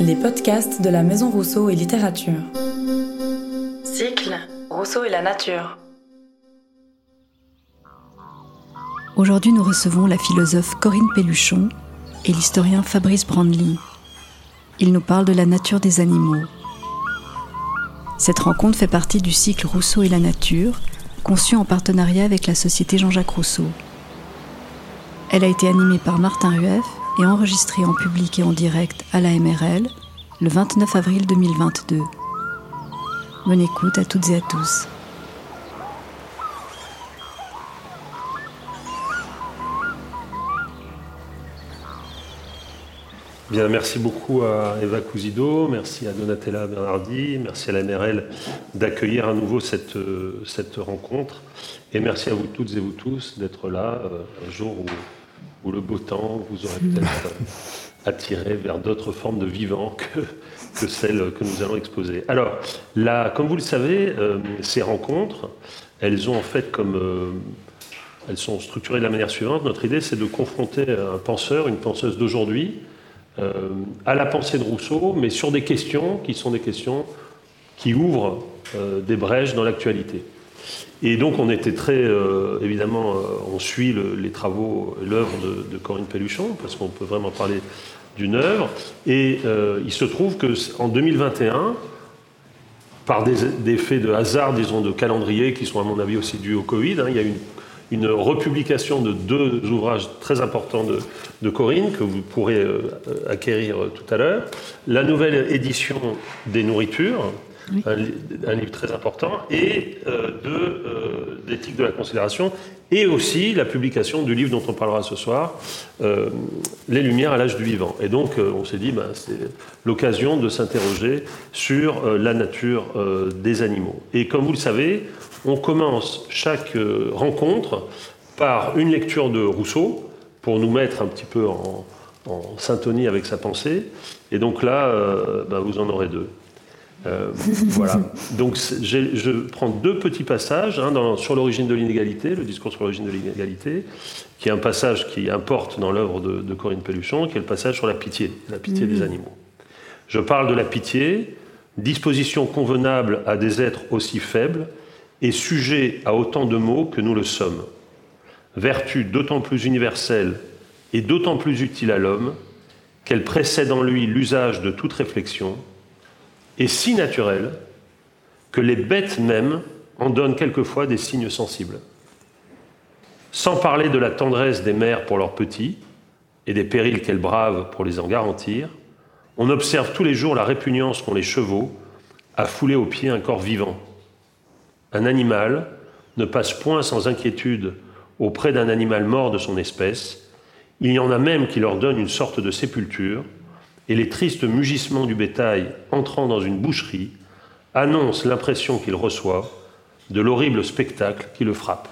Les podcasts de la Maison Rousseau et Littérature. Cycle Rousseau et la nature. Aujourd'hui, nous recevons la philosophe Corinne Pelluchon et l'historien Fabrice Brandly. Ils nous parlent de la nature des animaux. Cette rencontre fait partie du cycle Rousseau et la nature, conçu en partenariat avec la Société Jean-Jacques Rousseau. Elle a été animée par Martin Rueff et enregistrée en public et en direct à la MRL le 29 avril 2022. Bonne écoute à toutes et à tous. Bien, merci beaucoup à Eva Cousido, merci à Donatella Bernardi, merci à la MRL d'accueillir à nouveau cette, euh, cette rencontre. Et merci à vous toutes et vous tous d'être là euh, un jour où, le beau temps vous aurait peut-être euh, attiré vers d'autres formes de vivants que, que celles que nous allons exposer. Alors, là, comme vous le savez, ces rencontres, elles ont en fait comme. elles sont structurées de la manière suivante. Notre idée, c'est de confronter un penseur, une penseuse d'aujourd'hui, euh, à la pensée de Rousseau, mais sur des questions qui sont des questions qui ouvrent euh, des brèches dans l'actualité. Et donc on était très, euh, évidemment, on suit les travaux, l'œuvre de, Corinne Pelluchon, parce qu'on peut vraiment parler d'une œuvre. Et il se trouve qu'en 2021, par des, faits de hasard, disons, de calendrier, qui sont à mon avis aussi dus au Covid, hein, il y a une une republication de deux ouvrages très importants de, Corinne que vous pourrez euh, acquérir tout à l'heure. La nouvelle édition des nourritures, un, livre très important, et euh, de euh, d'éthique de la considération, et aussi la publication du livre dont on parlera ce soir, Les Lumières à l'âge du vivant. Et donc on s'est dit, ben, c'est l'occasion de s'interroger sur la nature des animaux. Et comme vous le savez, on commence chaque euh, rencontre par une lecture de Rousseau pour nous mettre un petit peu en, syntonie avec sa pensée. Et donc là, euh, bah, vous en aurez deux. Euh, voilà. Donc je prends deux petits passages hein, sur l'origine de l'inégalité, le discours sur l'origine de l'inégalité, qui est un passage qui importe dans l'œuvre de, Corinne Pelluchon, qui est le passage sur la pitié, la pitié des mmh. animaux. Je parle de la pitié, disposition convenable à des êtres aussi faibles est sujet à autant de mots que nous le sommes. Vertu d'autant plus universelle et d'autant plus utile à l'homme qu'elle précède en lui l'usage de toute réflexion, et si naturelle que les bêtes mêmes en donnent quelquefois des signes sensibles. Sans parler de la tendresse des mères pour leurs petits et des périls qu'elles bravent pour les en garantir, on observe tous les jours la répugnance qu'ont les chevaux à fouler aux pieds un corps vivant un animal ne passe point sans inquiétude auprès d'un animal mort de son espèce. Il y en a même qui leur donnent une sorte de sépulture, et les tristes mugissements du bétail entrant dans une boucherie annoncent l'impression qu'il reçoit de l'horrible spectacle qui le frappe.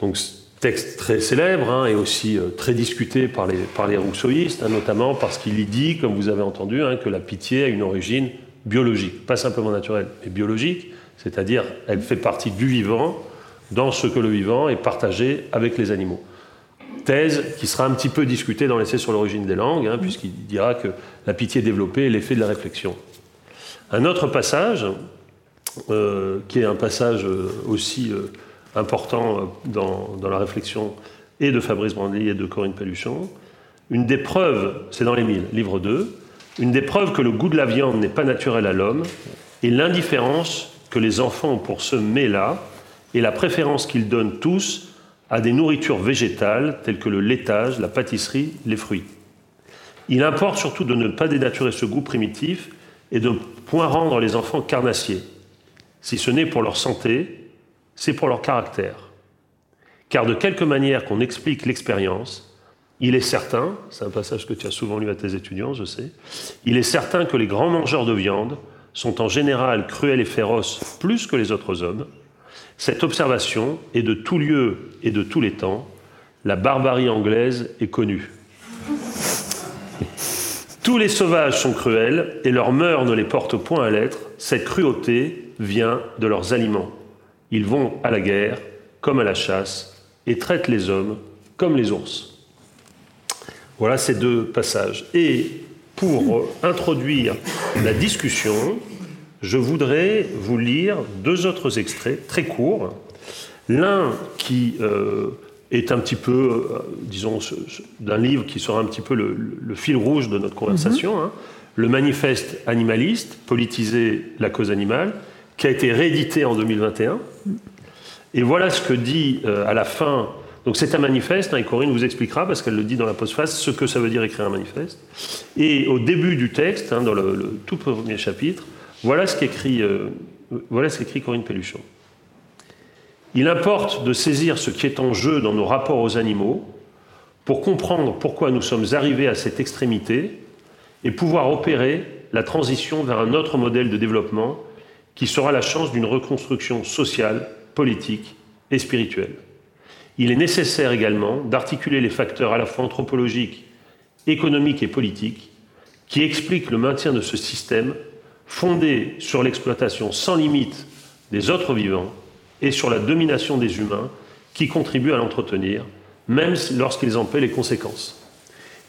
Donc, texte très célèbre hein, et aussi euh, très discuté par les, par rousseauistes, hein, notamment parce qu'il y dit, comme vous avez entendu, hein, que la pitié a une origine biologique, pas simplement naturelle, mais biologique, c'est-à-dire elle fait partie du vivant dans ce que le vivant est partagé avec les animaux. Thèse qui sera un petit peu discutée dans l'essai sur l'origine des langues, hein, puisqu'il dira que la pitié développée est l'effet de la réflexion. Un autre passage, euh, qui est un passage euh, aussi euh, important dans, la réflexion et de Fabrice Brandy et de Corinne Pelluchon, une des preuves, c'est dans les Mille, livre 2, une des preuves que le goût de la viande n'est pas naturel à l'homme est l'indifférence que les enfants ont pour ce mets-là et la préférence qu'ils donnent tous à des nourritures végétales telles que le laitage, la pâtisserie, les fruits. Il importe surtout de ne pas dénaturer ce goût primitif et de ne point rendre les enfants carnassiers. Si ce n'est pour leur santé, c'est pour leur caractère. Car de quelque manière qu'on explique l'expérience, il est certain, c'est un passage que tu as souvent lu à tes étudiants, je sais, il est certain que les grands mangeurs de viande sont en général cruels et féroces plus que les autres hommes. Cette observation est de tout lieu et de tous les temps. La barbarie anglaise est connue. Tous les sauvages sont cruels et leurs mœurs ne les portent point à l'être. Cette cruauté vient de leurs aliments. Ils vont à la guerre comme à la chasse et traitent les hommes comme les ours. Voilà ces deux passages. Et pour introduire la discussion, je voudrais vous lire deux autres extraits très courts. L'un qui euh, est un petit peu, euh, disons, d'un livre qui sera un petit peu le, fil rouge de notre conversation, mhm. hein. le manifeste animaliste, politiser la cause animale, qui a été réédité en 2021. Et voilà ce que dit euh, à la fin. Donc c'est un manifeste, hein, et Corinne vous expliquera, parce qu'elle le dit dans la postface, ce que ça veut dire écrire un manifeste. Et au début du texte, hein, dans le, tout premier chapitre, voilà ce qu'écrit euh, voilà ce qu'écrit Corinne Pelluchon. Il importe de saisir ce qui est en jeu dans nos rapports aux animaux pour comprendre pourquoi nous sommes arrivés à cette extrémité et pouvoir opérer la transition vers un autre modèle de développement qui sera la chance d'une reconstruction sociale, politique et spirituelle. Il est nécessaire également d'articuler les facteurs à la fois anthropologiques, économiques et politiques qui expliquent le maintien de ce système fondé sur l'exploitation sans limite des autres vivants et sur la domination des humains qui contribuent à l'entretenir, même lorsqu'ils en paient les conséquences.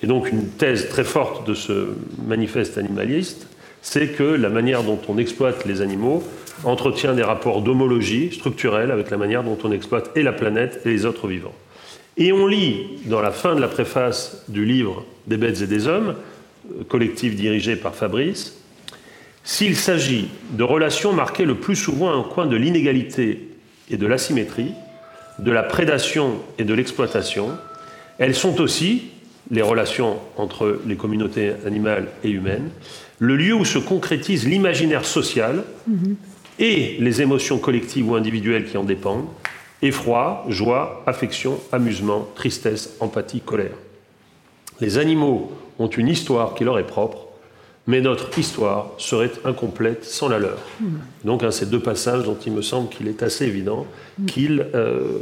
Et donc une thèse très forte de ce manifeste animaliste, c'est que la manière dont on exploite les animaux entretient des rapports d'homologie structurelle avec la manière dont on exploite et la planète et les autres vivants. Et on lit dans la fin de la préface du livre Des bêtes et des hommes, collectif dirigé par Fabrice, s'il s'agit de relations marquées le plus souvent un coin de l'inégalité et de l'asymétrie, de la prédation et de l'exploitation, elles sont aussi, les relations entre les communautés animales et humaines, le lieu où se concrétise l'imaginaire social et les émotions collectives ou individuelles qui en dépendent, effroi, joie, affection, amusement, tristesse, empathie, colère. Les animaux ont une histoire qui leur est propre, mais notre histoire serait incomplète sans la leur. Donc, hein, ces deux passages dont il me semble qu'il est assez évident qu'ils euh,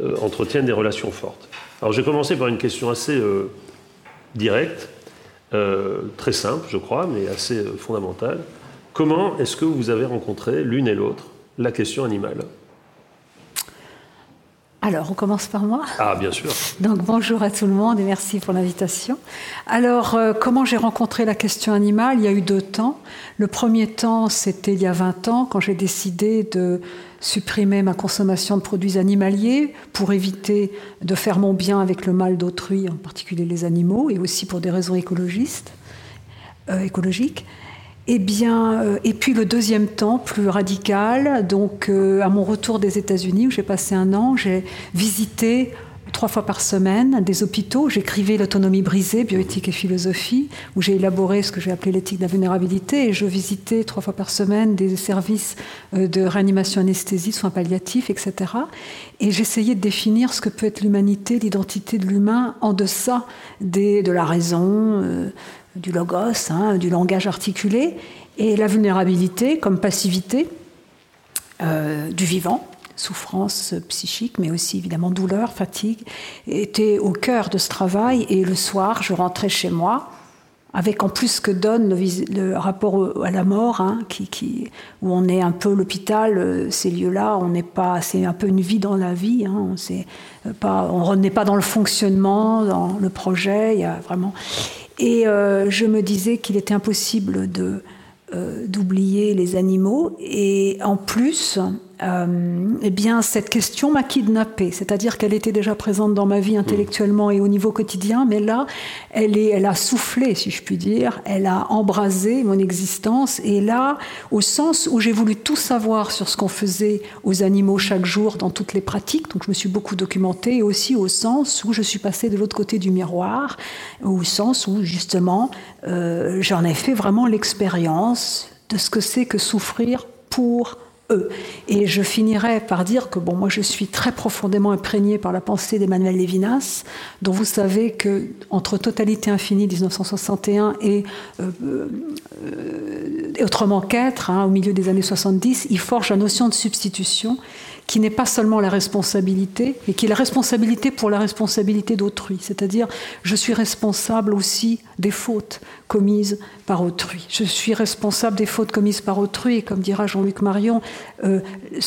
euh, entretiennent des relations fortes. Alors, j'ai commencé par une question assez euh, directe, très simple, je crois, mais assez fondamentale. Comment est-ce que vous avez rencontré l'une et l'autre la question animale? Alors, on commence par moi. Ah, bien sûr. Donc, bonjour à tout le monde et merci pour l'invitation. Alors, euh, comment j'ai rencontré la question animale? Il y a eu deux temps. Le premier temps, c'était il y a 20 ans, quand j'ai décidé de supprimer ma consommation de produits animaliers pour éviter de faire mon bien avec le mal d'autrui, en particulier les animaux, et aussi pour des raisons écologistes, euh, écologiques. Eh bien, euh, et puis le deuxième temps, plus radical, donc euh, à mon retour des États-Unis, où j'ai passé un an, j'ai visité trois fois par semaine des hôpitaux. J'écrivais L'autonomie brisée, bioéthique et philosophie, où j'ai élaboré ce que j'ai appelé l'éthique de la vulnérabilité. Et je visitais trois fois par semaine des services euh, de réanimation anesthésie, soins palliatifs, etc. Et j'essayais de définir ce que peut être l'humanité, l'identité de l'humain en deçà des, de la raison, du logos, hein, du langage articulé, et la vulnérabilité comme passivité euh, du vivant, souffrance psychique, mais aussi évidemment douleur, fatigue, était au cœur de ce travail. Et le soir, je rentrais chez moi avec en plus ce que donne le, rapport à la mort, hein, où on est un peu l'hôpital, euh, ces lieux-là, on n'est pas, c'est un peu une vie dans la vie, hein, on n'est pas dans le fonctionnement, dans le projet, il y a vraiment. Et euh, je me disais qu'il était impossible euh, d'oublier les animaux. Et en plus, euh, eh bien, cette question m'a kidnappée. C'est-à-dire qu'elle était déjà présente dans ma vie intellectuellement et au niveau quotidien, mais là, elle, est, elle a soufflé, si je puis dire. Elle a embrasé mon existence. Et là, au sens où j'ai voulu tout savoir sur ce qu'on faisait aux animaux chaque jour dans toutes les pratiques, donc je me suis beaucoup documentée, et aussi au sens où je suis passée de l'autre côté du miroir, au sens où, justement, euh, j'en ai fait vraiment l'expérience de ce que c'est que souffrir pour et je finirai par dire que bon, moi je suis très profondément imprégnée par la pensée d'Emmanuel Lévinas, dont vous savez que entre Totalité infinie 1961 et, euh, euh, autrement qu'être, hein, au milieu des années 70, il forge la notion de substitution qui n'est pas seulement la responsabilité, mais qui est la responsabilité pour la responsabilité d'autrui. C'est-à-dire, je suis responsable aussi des fautes commises par autrui. Je suis responsable des fautes commises par autrui, et comme dira Jean-Luc Marion, euh,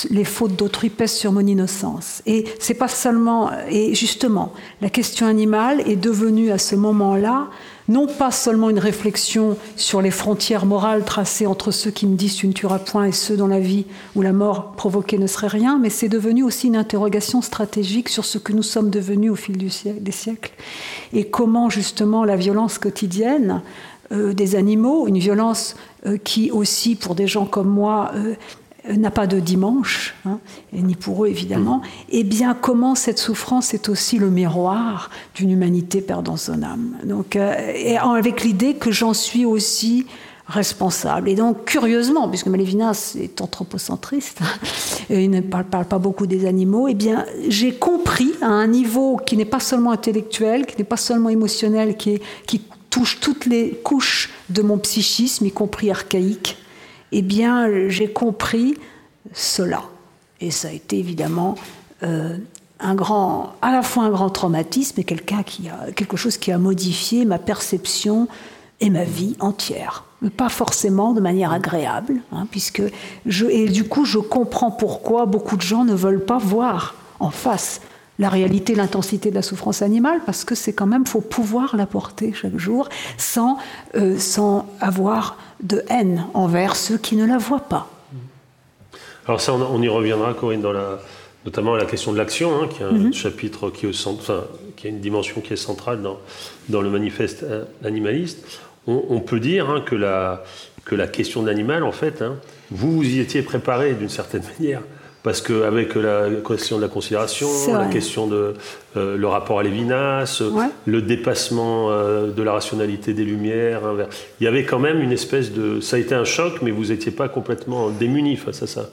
les fautes d'autrui pèsent sur mon innocence. Et c'est pas seulement, et justement, la question animale est devenue à ce moment-là non pas seulement une réflexion sur les frontières morales tracées entre ceux qui me disent tu ne tueras point et ceux dont la vie ou la mort provoquée ne serait rien, mais c'est devenu aussi une interrogation stratégique sur ce que nous sommes devenus au fil des siècles et comment justement la violence quotidienne euh, des animaux, une violence euh, qui aussi pour des gens comme moi euh, n'a pas de dimanche, hein, et ni pour eux évidemment, mm. et eh bien comment cette souffrance est aussi le miroir d'une humanité perdant son âme. Donc, euh, et avec l'idée que j'en suis aussi responsable. Et donc, curieusement, puisque Malévinas est anthropocentriste, et il ne parle, pas beaucoup des animaux, eh bien, j'ai compris à un niveau qui n'est pas seulement intellectuel, qui n'est pas seulement émotionnel, qui, qui touche toutes les couches de mon psychisme, y compris archaïque, eh bien, j'ai compris cela. Et ça a été évidemment euh, un grand, à la fois un grand traumatisme et quelque chose qui a modifié ma perception et ma vie entière. Pas forcément de manière agréable, hein, puisque et du coup, je comprends pourquoi beaucoup de gens ne veulent pas voir en face la réalité, l'intensité de la souffrance animale, parce que c'est quand même, faut pouvoir la porter chaque jour sans, euh, sans avoir de haine envers ceux qui ne la voient pas. Alors ça, on, y reviendra, Corinne, dans la, notamment à la question de l'action, hein, qui est un mhm. chapitre qui, est enfin, qui a une dimension qui est centrale dans, dans le manifeste animaliste. On, peut dire hein, que, la, que la question de l'animal, en fait, hein, vous vous y étiez préparé d'une certaine manière parce qu'avec la question de la considération, la question de euh, le rapport à Lévinas, le dépassement euh, de la rationalité des Lumières, il y avait quand même une espèce de... Ça a été un choc, mais vous n'étiez pas complètement démuni face à ça.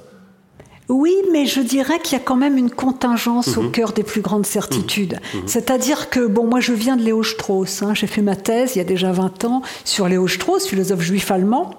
Oui, mais je dirais qu'il y a quand même une contingence au mhm. cœur des plus grandes certitudes. Mhm. Mhm. C'est-à-dire que, bon, moi je viens de Léo Strauss, hein. j'ai fait ma thèse il y a déjà 20 ans sur Léo Strauss, philosophe juif allemand,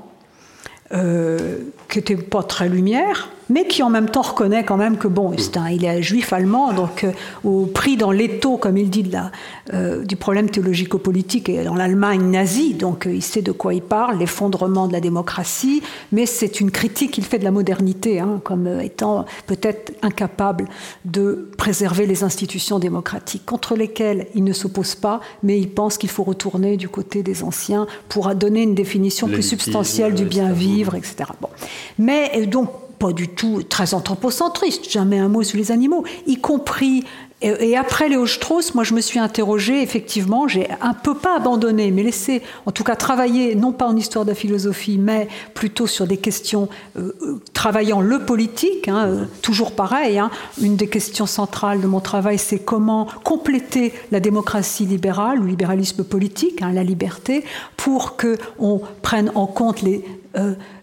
euh, qui n'était pas très lumière, mais qui en même temps reconnaît quand même que bon, un, il est juif allemand, donc euh, au prix dans l'étau, comme il dit, de la, euh, du problème théologico-politique et dans l'Allemagne nazie, donc euh, il sait de quoi il parle, l'effondrement de la démocratie, mais c'est une critique qu'il fait de la modernité, hein, comme étant peut-être incapable de préserver les institutions démocratiques, contre lesquelles il ne s'oppose pas, mais il pense qu'il faut retourner du côté des anciens pour donner une définition plus substantielle du bien vivre, etc. Bon. Mais donc pas du tout très anthropocentriste, jamais un mot sur les animaux, y compris et, après Léo Strauss, moi je me suis interrogée, effectivement, j'ai un peu pas abandonné, mais laissé en tout cas travailler, non pas en histoire de la philosophie, mais plutôt sur des questions euh, euh, travaillant le politique, hein, euh, toujours pareil. Hein. une des questions centrales de mon travail, c'est comment compléter la démocratie libérale ou libéralisme politique, hein, la liberté, pour qu'on prenne en compte les,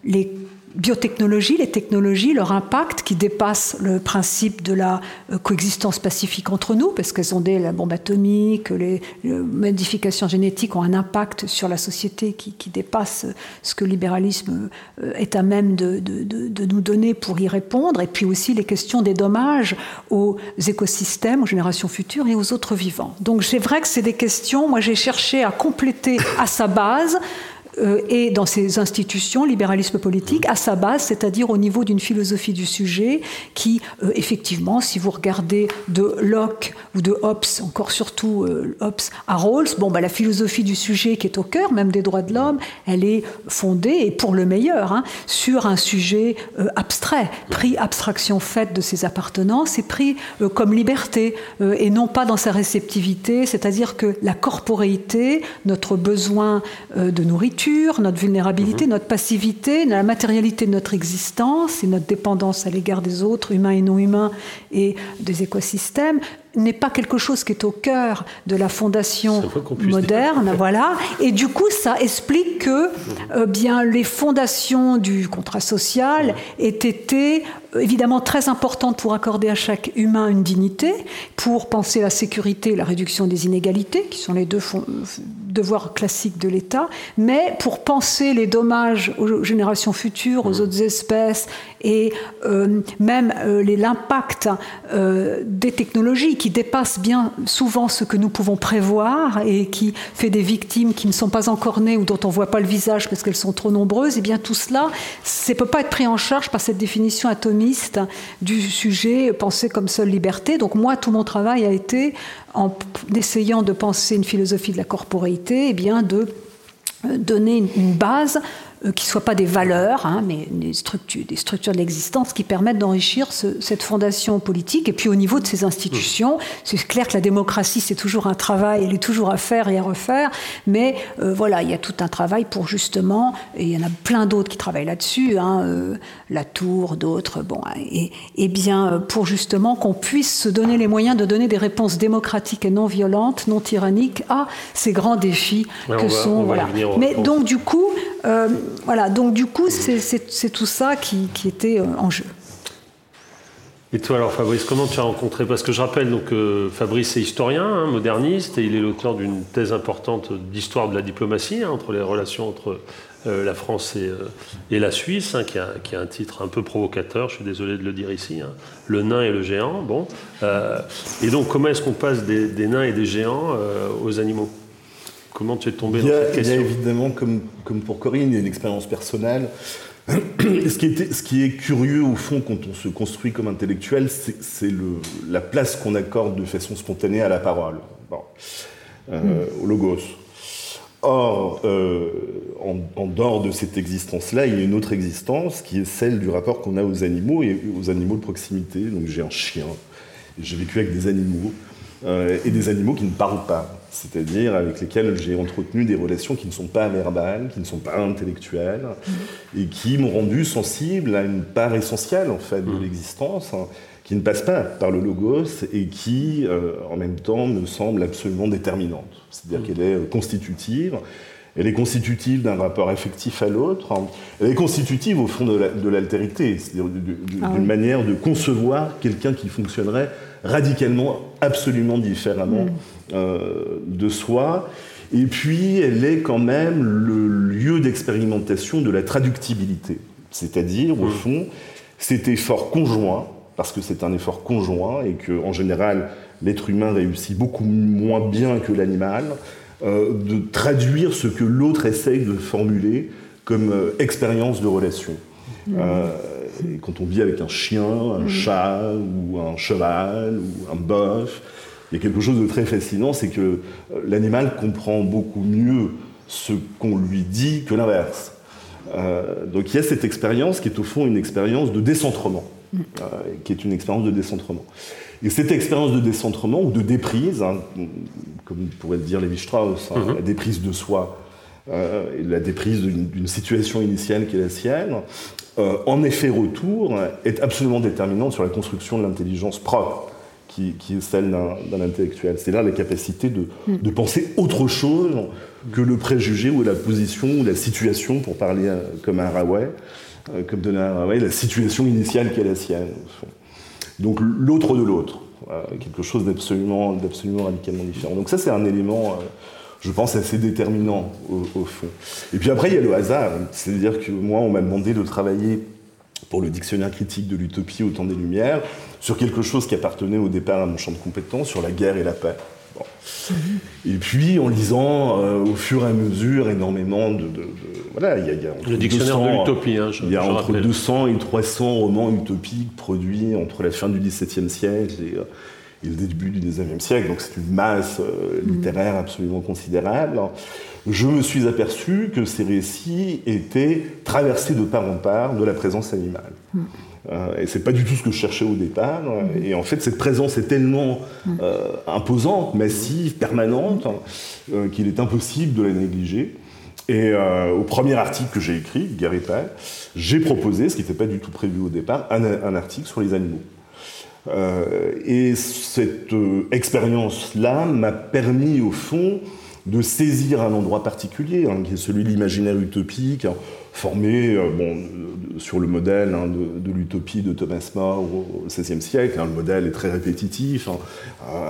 les biotechnologies, les technologies, leur impact qui dépasse le principe de la euh, coexistence pacifique entre nous, parce qu'elles ont des la bombe atomique, les, modifications génétiques ont un impact sur la société qui, dépasse ce que le libéralisme euh, est à même de, nous donner pour y répondre, et puis aussi les questions des dommages aux écosystèmes, aux générations futures et aux autres vivants. Donc c'est vrai que c'est des questions, moi j'ai cherché à compléter à sa base et dans ces institutions, libéralisme politique, à sa base, c'est-à-dire au niveau d'une philosophie du sujet qui, euh, effectivement, si vous regardez de Locke ou de Hobbes, encore surtout euh, Hobbes à Rawls, bon, bah, la philosophie du sujet qui est au cœur même des droits de l'homme, elle est fondée, et pour le meilleur, hein, sur un sujet abstrait, pris abstraction faite de ses appartenances et pris comme liberté, et non pas dans sa réceptivité, c'est-à-dire que la corporéité, notre besoin de nourriture, notre vulnérabilité, mhm. notre passivité, la matérialité de notre existence et notre dépendance à l'égard des autres, humains et non humains, et des écosystèmes, n'est pas quelque chose qui est au cœur de la fondation moderne, voilà. Et du coup, ça explique que euh, bien les fondations du contrat social aient été euh, évidemment très importantes pour accorder à chaque humain une dignité, pour penser la sécurité et la réduction des inégalités, qui sont les deux devoir classique de l'État, mais pour penser les dommages aux générations futures, aux autres espèces, et euh, même euh, l'impact euh, des technologies qui dépassent bien souvent ce que nous pouvons prévoir et qui fait des victimes qui ne sont pas encore nées ou dont on ne voit pas le visage parce qu'elles sont trop nombreuses, et eh bien tout cela ne peut pas être pris en charge par cette définition atomiste du sujet pensé comme seule liberté. Donc moi, tout mon travail a été, en essayant de penser une philosophie de la corporéité, et eh bien de donner une base euh, qui ne soient pas des valeurs, hein, mais des structures, des structures de l'existence qui permettent d'enrichir cette fondation politique. Et puis au niveau de ces institutions, c'est clair que la démocratie, c'est toujours un travail, elle est toujours à faire et à refaire, mais euh, voilà, il y a tout un travail pour justement, et il y en a plein d'autres qui travaillent là-dessus, hein, euh, la Tour, d'autres, bon, et, et, bien pour justement qu'on puisse se donner les moyens de donner des réponses démocratiques et non violentes, non tyranniques à ces grands défis que sont. Voilà. Mais donc du coup, voilà, donc du coup, c'est tout ça qui, était euh, en jeu. Et toi alors Fabrice, comment tu as rencontré? Parce que je rappelle donc Fabrice est historien, hein, moderniste, et il est l'auteur d'une thèse importante d'histoire de la diplomatie hein, entre les relations entre euh, la France et, euh, la Suisse, hein, qui, a, un titre un peu provocateur, je suis désolé de le dire ici, le nain et le géant. Bon, et donc comment est-ce qu'on passe des, nains et des géants aux animaux? Comment tu es tombé dans cette question Il y a évidemment, comme, comme pour Corinne, il y a une expérience personnelle. ce, qui est, ce qui est curieux, au fond, quand on se construit comme intellectuel, c'est la place qu'on accorde de façon spontanée à la parole, euh, au logos. Or, euh, en, dehors de cette existence-là, il y a une autre existence qui est celle du rapport qu'on a aux animaux et aux animaux de proximité. Donc j'ai un chien, j'ai vécu avec des animaux, euh, et des animaux qui ne parlent pas c'est-à-dire avec lesquels j'ai entretenu des relations qui ne sont pas verbales, qui ne sont pas intellectuelles, et qui m'ont rendu sensible à une part essentielle en fait de mmh. l'existence, hein, qui ne passe pas par le logos et qui, euh, en même temps, me semble absolument déterminante. C'est-à-dire mmh. qu'elle est euh, constitutive. Elle est constitutive d'un rapport affectif à l'autre. Elle est constitutive au fond de l'altérité, c'est-à-dire ah d'une manière de concevoir quelqu'un qui fonctionnerait radicalement, absolument différemment mm. euh, de soi. Et puis, elle est quand même le lieu d'expérimentation de la traductibilité. C'est-à-dire, au mm. fond, cet effort conjoint, parce que c'est un effort conjoint et que, en général, l'être humain réussit beaucoup moins bien que l'animal, euh, de traduire ce que l'autre essaye de formuler comme euh, expérience de relation. Quand on vit avec un chien, un mm. chat, ou un cheval, ou un bœuf, il y a quelque chose de très fascinant, c'est que euh, l'animal comprend beaucoup mieux ce qu'on lui dit que l'inverse. Euh, donc il y a cette expérience qui est au fond une expérience de décentrement, mm. euh, qui est une expérience de décentrement. Et cette expérience de décentrement ou de déprise, hein, comme pourrait dire Lévi-Strauss, hein, mm-hmm. la déprise de soi, la déprise d'une situation initiale qui est la sienne, euh, en effet retour, est absolument déterminante sur la construction de l'intelligence propre, qui, est celle d'un intellectuel. C'est là la capacité de, mm. de, penser autre chose que le préjugé ou la position ou la situation, pour parler euh, comme un Haraway, euh, comme un Haraway, la situation initiale qui est la sienne. Donc l'autre de l'autre, quelque chose d'absolument radicalement différent. Donc ça c'est un élément je pense, assez déterminant au, fond. Et puis après, il y a le hasard. C'est-à-dire que moi, on m'a demandé de travailler pour le dictionnaire critique de l'utopie au temps des Lumières, sur quelque chose qui appartenait au départ à mon champ de compétences, sur la guerre et la paix. Et puis, en lisant euh, au fur et à mesure énormément de. voilà, il y a, le dictionnaire de l'utopie. Hein, il y a entre 200 et 300 romans utopiques produits entre la fin du XVIIe siècle et, euh, et le début du XIXe siècle, donc c'est une masse euh, mm. littéraire absolument considérable, je me suis aperçu que ces récits étaient traversés de part en part de la présence animale. Mm. Euh, et c'est pas du tout ce que je cherchais au départ. Mm. Et en fait, cette présence est tellement euh, imposante, massive, permanente, euh, qu'il est impossible de la négliger. Et au premier article que j'ai écrit, Gary j'ai proposé, ce qui n'était pas du tout prévu au départ, un article sur les animaux. Euh, et cette euh, expérience-là m'a permis, au fond, de saisir un endroit particulier, hein, qui est celui de l'imaginaire utopique, hein, formé euh, bon, sur le modèle hein, de, l'utopie de Thomas More au XVIe siècle. le modèle est très répétitif.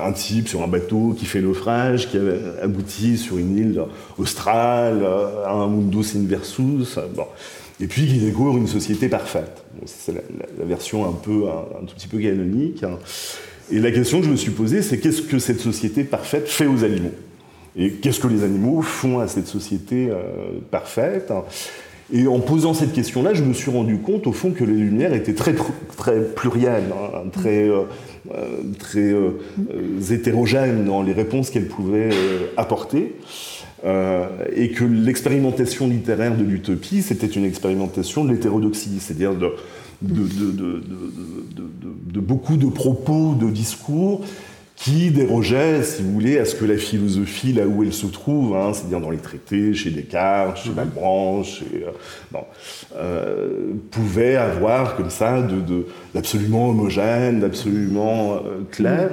un type sur un bateau qui fait naufrage, qui aboutit sur une île australe, à un mundus inversus. Et puis qui découvre une société parfaite. C'est la, version un, peu, un, tout petit peu canonique. Et la question que je me suis posée, c'est qu'est-ce que cette société parfaite fait aux animaux? Et qu'est-ce que les animaux font à cette société euh, parfaite? Et en posant cette question-là, je me suis rendu compte, au fond, que les Lumières étaient très, très plurielles, hein, très, euh, euh, très hétérogènes dans les réponses qu'elles pouvaient apporter. Et que l'expérimentation littéraire de l'utopie, c'était une expérimentation de l'hétérodoxie, c'est-à-dire de, beaucoup de propos, de discours qui dérogeait, si vous voulez, à ce que la philosophie, là où elle se trouve, hein, c'est-à-dire dans les traités, chez Descartes, chez Malebranche, euh, euh, pouvait avoir comme ça d'absolument homogène, d'absolument euh, clair,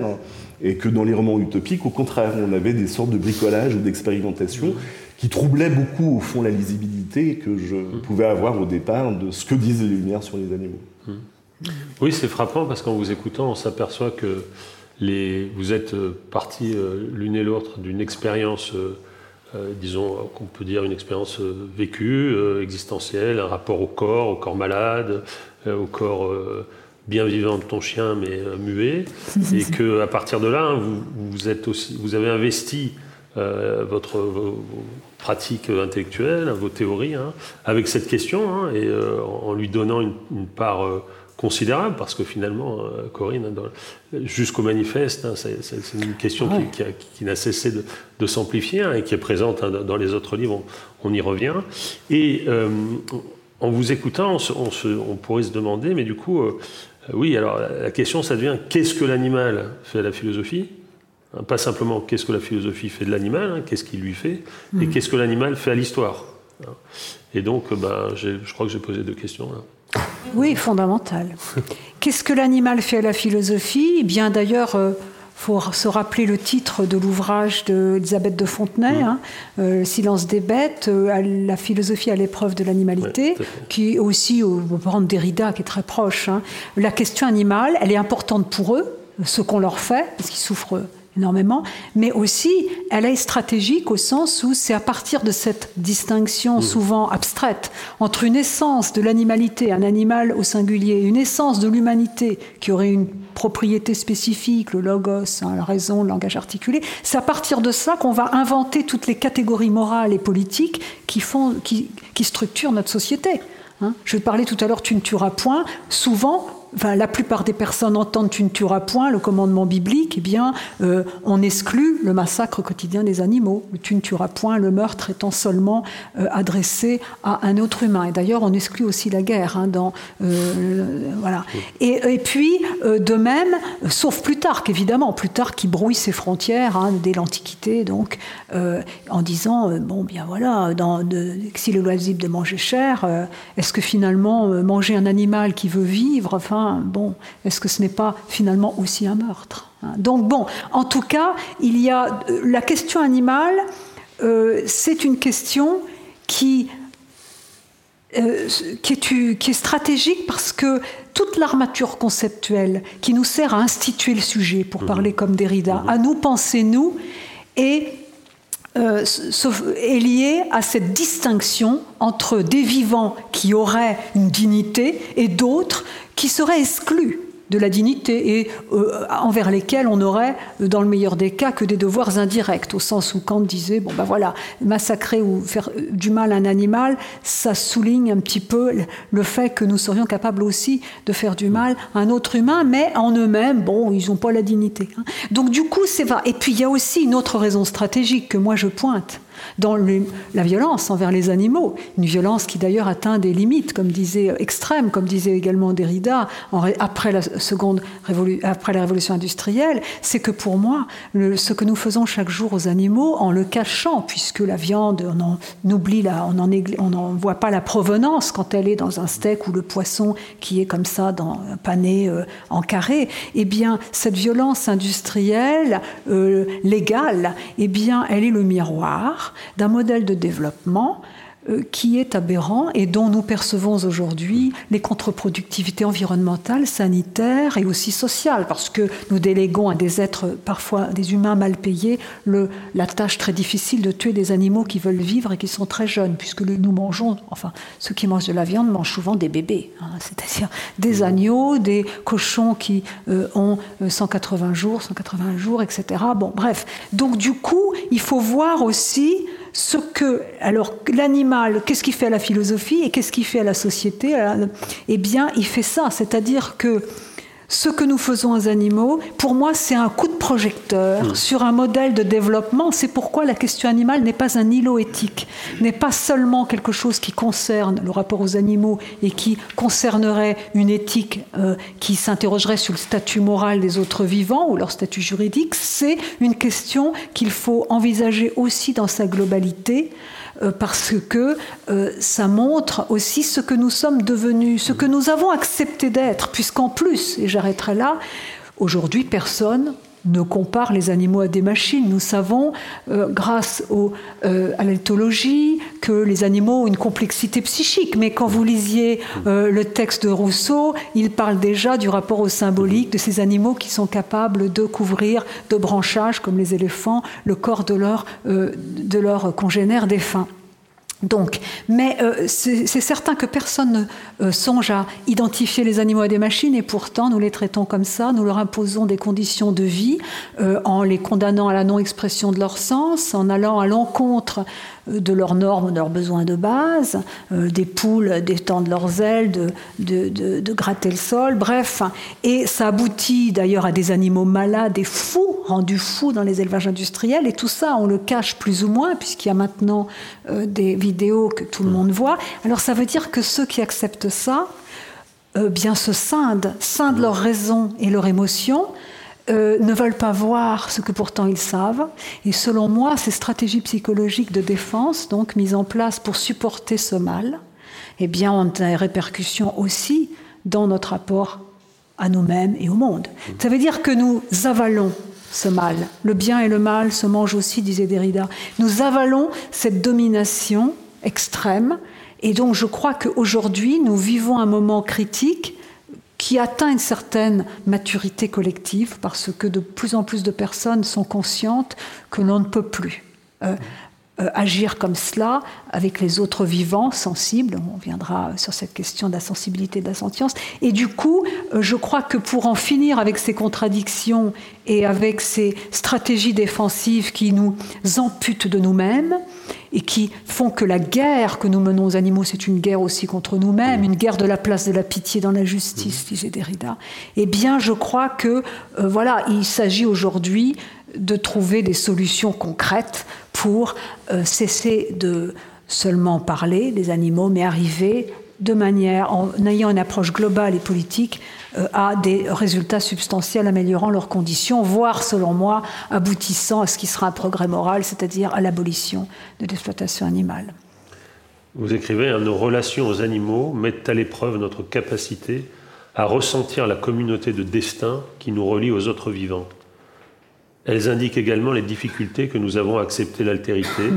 et que dans les romans utopiques, au contraire, on avait des sortes de bricolage ou d'expérimentation qui troublait beaucoup, au fond, la lisibilité que je pouvais avoir au départ de ce que disent les Lumières sur les animaux. Oui, c'est frappant parce qu'en vous écoutant, on s'aperçoit que vous êtes euh, partis euh, l'une et l'autre d'une expérience, euh, disons, qu'on peut dire une expérience vécue, existentielle, un rapport au corps, au corps malade, au corps bien vivant de ton chien mais muet, et que à partir de là, hein, vous, êtes aussi, vous avez investi votre vos, pratiques intellectuelles, vos théories, hein, avec cette question, hein, et en lui donnant une, une part considérable parce que finalement, euh, Corinne, jusqu'au manifeste, hein, c'est une question qui, n'a cessé de, s'amplifier hein, et qui est présente hein, dans les autres livres, on, y revient. Et euh, en vous écoutant, on, pourrait se demander, mais du coup, euh, oui, alors la question, ça devient qu'est-ce que l'animal fait à la philosophie Pas simplement qu'est-ce que la philosophie fait de l'animal, qu'est-ce qu'il lui fait, et mmh. qu'est-ce que l'animal fait à l'histoire. Et donc, ben, je crois que j'ai posé deux questions là. Oui, fondamental. Qu'est-ce que l'animal fait à la philosophie? Eh Bien d'ailleurs, il euh, faut se rappeler le titre de l'ouvrage d'Elisabeth de Fontenay, hein, euh, Silence des bêtes, euh, la philosophie à l'épreuve de l'animalité, qui est aussi, on peut prendre Derrida, qui est très proche. Hein. La question animale, elle est importante pour eux, ce qu'on leur fait, parce qu'ils souffrent énormément, mais aussi elle est stratégique au sens où c'est à partir de cette distinction mmh. souvent abstraite entre une essence de l'animalité, un animal au singulier, une essence de l'humanité qui aurait une propriété spécifique, le logos, hein, la raison, le langage articulé, c'est à partir de ça qu'on va inventer toutes les catégories morales et politiques qui, font, qui, qui structurent notre société. Hein. Je parlais tout à l'heure, tu ne tueras point. Souvent, la plupart des personnes entendent tu ne tueras point, le commandement biblique, eh euh, on exclut le massacre quotidien des animaux. Tu ne tueras point, le meurtre étant seulement euh, adressé à un autre humain. Et d'ailleurs, on exclut aussi la guerre. Hein, euh. Et, puis, de même, sauf Plutarque, évidemment, Plutarque qui brouille ses frontières hein, dès l'Antiquité, donc, en disant, bon, bien voilà, dans, si le loisir de manger cher, est-ce que finalement, manger un animal qui veut vivre, enfin, bon, est-ce que ce n'est pas finalement aussi un meurtre hein? Donc bon, en tout cas, il y a euh, la question animale, euh, c'est une question qui, euh, qui, est, qui, est, stratégique parce que toute l'armature conceptuelle qui nous sert à instituer le sujet, pour mmh. parler comme Derrida, mmh. à nous penser nous, est est liée à cette distinction entre des vivants qui auraient une dignité et d'autres qui seraient exclus de la dignité et euh, envers lesquels on aurait, dans le meilleur des cas, que des devoirs indirects, au sens où Kant disait, bon ben voilà, massacrer ou faire du mal à un animal, ça souligne un petit peu le fait que nous serions capables aussi de faire du mal à un autre humain, mais en eux-mêmes, bon, ils n'ont pas la dignité. Hein. Donc du coup, c'est vrai. Et puis il y a aussi une autre raison stratégique que moi je pointe, dans la violence envers les animaux, une violence qui d'ailleurs atteint des limites, comme disait extrêmes, comme disait également Derrida après la seconde révolution industrielle, c'est que pour moi, ce que nous faisons chaque jour aux animaux, en le cachant, puisque la viande, on en on n'en voit pas la provenance quand elle est dans un steak ou le poisson qui est comme ça dans pané euh, en carré, eh bien cette violence industrielle euh, légale, eh bien elle est le miroir d'un modèle de développement qui est aberrant et dont nous percevons aujourd'hui les contre-productivités environnementales, sanitaires et aussi sociales, parce que nous déléguons à des êtres, parfois des humains mal payés, le, la tâche très difficile de tuer des animaux qui veulent vivre et qui sont très jeunes, puisque nous mangeons, enfin ceux qui mangent de la viande mangent souvent des bébés, hein, c'est-à-dire des agneaux, des cochons qui euh, ont 180 euh, jours, 180 jours, etc. Bon, bref. Donc du coup, il faut voir aussi ce que, alors l'animal, qu'est-ce qu'il fait à la philosophie et qu'est-ce qu'il fait à la société Eh bien, il fait ça, c'est-à-dire que ce que nous faisons aux animaux, pour moi, c'est un coup de projecteur hmm. sur un modèle de développement. C'est pourquoi la question animale n'est pas un îlot éthique, n'est pas seulement quelque chose qui concerne le rapport aux animaux et qui concernerait une éthique euh, qui s'interrogerait sur le statut moral des autres vivants ou leur statut juridique. C'est une question qu'il faut envisager aussi dans sa globalité parce que euh, ça montre aussi ce que nous sommes devenus, ce que nous avons accepté d'être, puisqu'en plus, et j'arrêterai là, aujourd'hui personne ne compare les animaux à des machines. Nous savons, euh, grâce euh, à l'éthologie, que les animaux ont une complexité psychique. Mais quand vous lisiez euh, le texte de Rousseau, il parle déjà du rapport au symbolique de ces animaux qui sont capables de couvrir de branchages, comme les éléphants, le corps de leurs leur congénères défunts. Donc, mais euh, c'est certain que personne ne euh, songe à identifier les animaux à des machines et pourtant nous les traitons comme ça, nous leur imposons des conditions de vie euh, en les condamnant à la non-expression de leur sens, en allant à l'encontre de leurs normes, de leurs besoins de base, euh, des poules d'étendre leurs ailes, de, gratter le sol, bref. Et ça aboutit d'ailleurs à des animaux malades et fous, rendus fous dans les élevages industriels. Et tout ça, on le cache plus ou moins, puisqu'il y a maintenant euh, des vidéos que tout le monde voit. Alors ça veut dire que ceux qui acceptent ça, euh, bien se scindent, scindent leur raison et leur émotion, euh, ne veulent pas voir ce que pourtant ils savent. Et selon moi, ces stratégies psychologiques de défense, donc mises en place pour supporter ce mal, eh bien, ont des répercussions aussi dans notre rapport à nous-mêmes et au monde. Ça veut dire que nous avalons ce mal. Le bien et le mal se mangent aussi, disait Derrida. Nous avalons cette domination extrême. Et donc, je crois qu'aujourd'hui, nous vivons un moment critique qui atteint une certaine maturité collective parce que de plus en plus de personnes sont conscientes que l'on ne peut plus euh, euh, agir comme cela avec les autres vivants sensibles. On viendra sur cette question de la sensibilité de la sentience. Et du coup, euh, je crois que pour en finir avec ces contradictions et avec ces stratégies défensives qui nous amputent de nous-mêmes, et qui font que la guerre que nous menons aux animaux, c'est une guerre aussi contre nous-mêmes, une guerre de la place de la pitié dans la justice, disait Derrida. Eh bien, je crois que, euh, voilà, il s'agit aujourd'hui de trouver des solutions concrètes pour euh, cesser de seulement parler des animaux, mais arriver de manière, en ayant une approche globale et politique, euh, à des résultats substantiels améliorant leurs conditions, voire, selon moi, aboutissant à ce qui sera un progrès moral, c'est-à-dire à, l'abolition de l'exploitation animale. Vous écrivez, hein, nos relations aux animaux mettent à l'épreuve notre capacité à ressentir la communauté de destin qui nous relie aux autres vivants. Elles indiquent également les difficultés que nous avons à accepter l'altérité.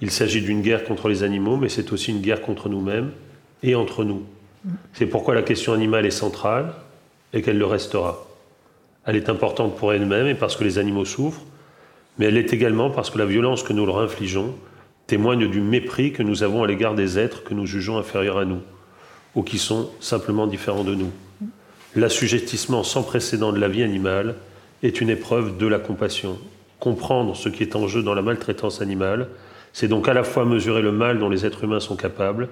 Il s'agit d'une guerre contre les animaux, mais c'est aussi une guerre contre nous-mêmes et entre nous. C'est pourquoi la question animale est centrale et qu'elle le restera. Elle est importante pour elle-même et parce que les animaux souffrent, mais elle l'est également parce que la violence que nous leur infligeons témoigne du mépris que nous avons à l'égard des êtres que nous jugeons inférieurs à nous ou qui sont simplement différents de nous. L'assujettissement sans précédent de la vie animale est une épreuve de la compassion. Comprendre ce qui est en jeu dans la maltraitance animale, c'est donc à la fois mesurer le mal dont les êtres humains sont capables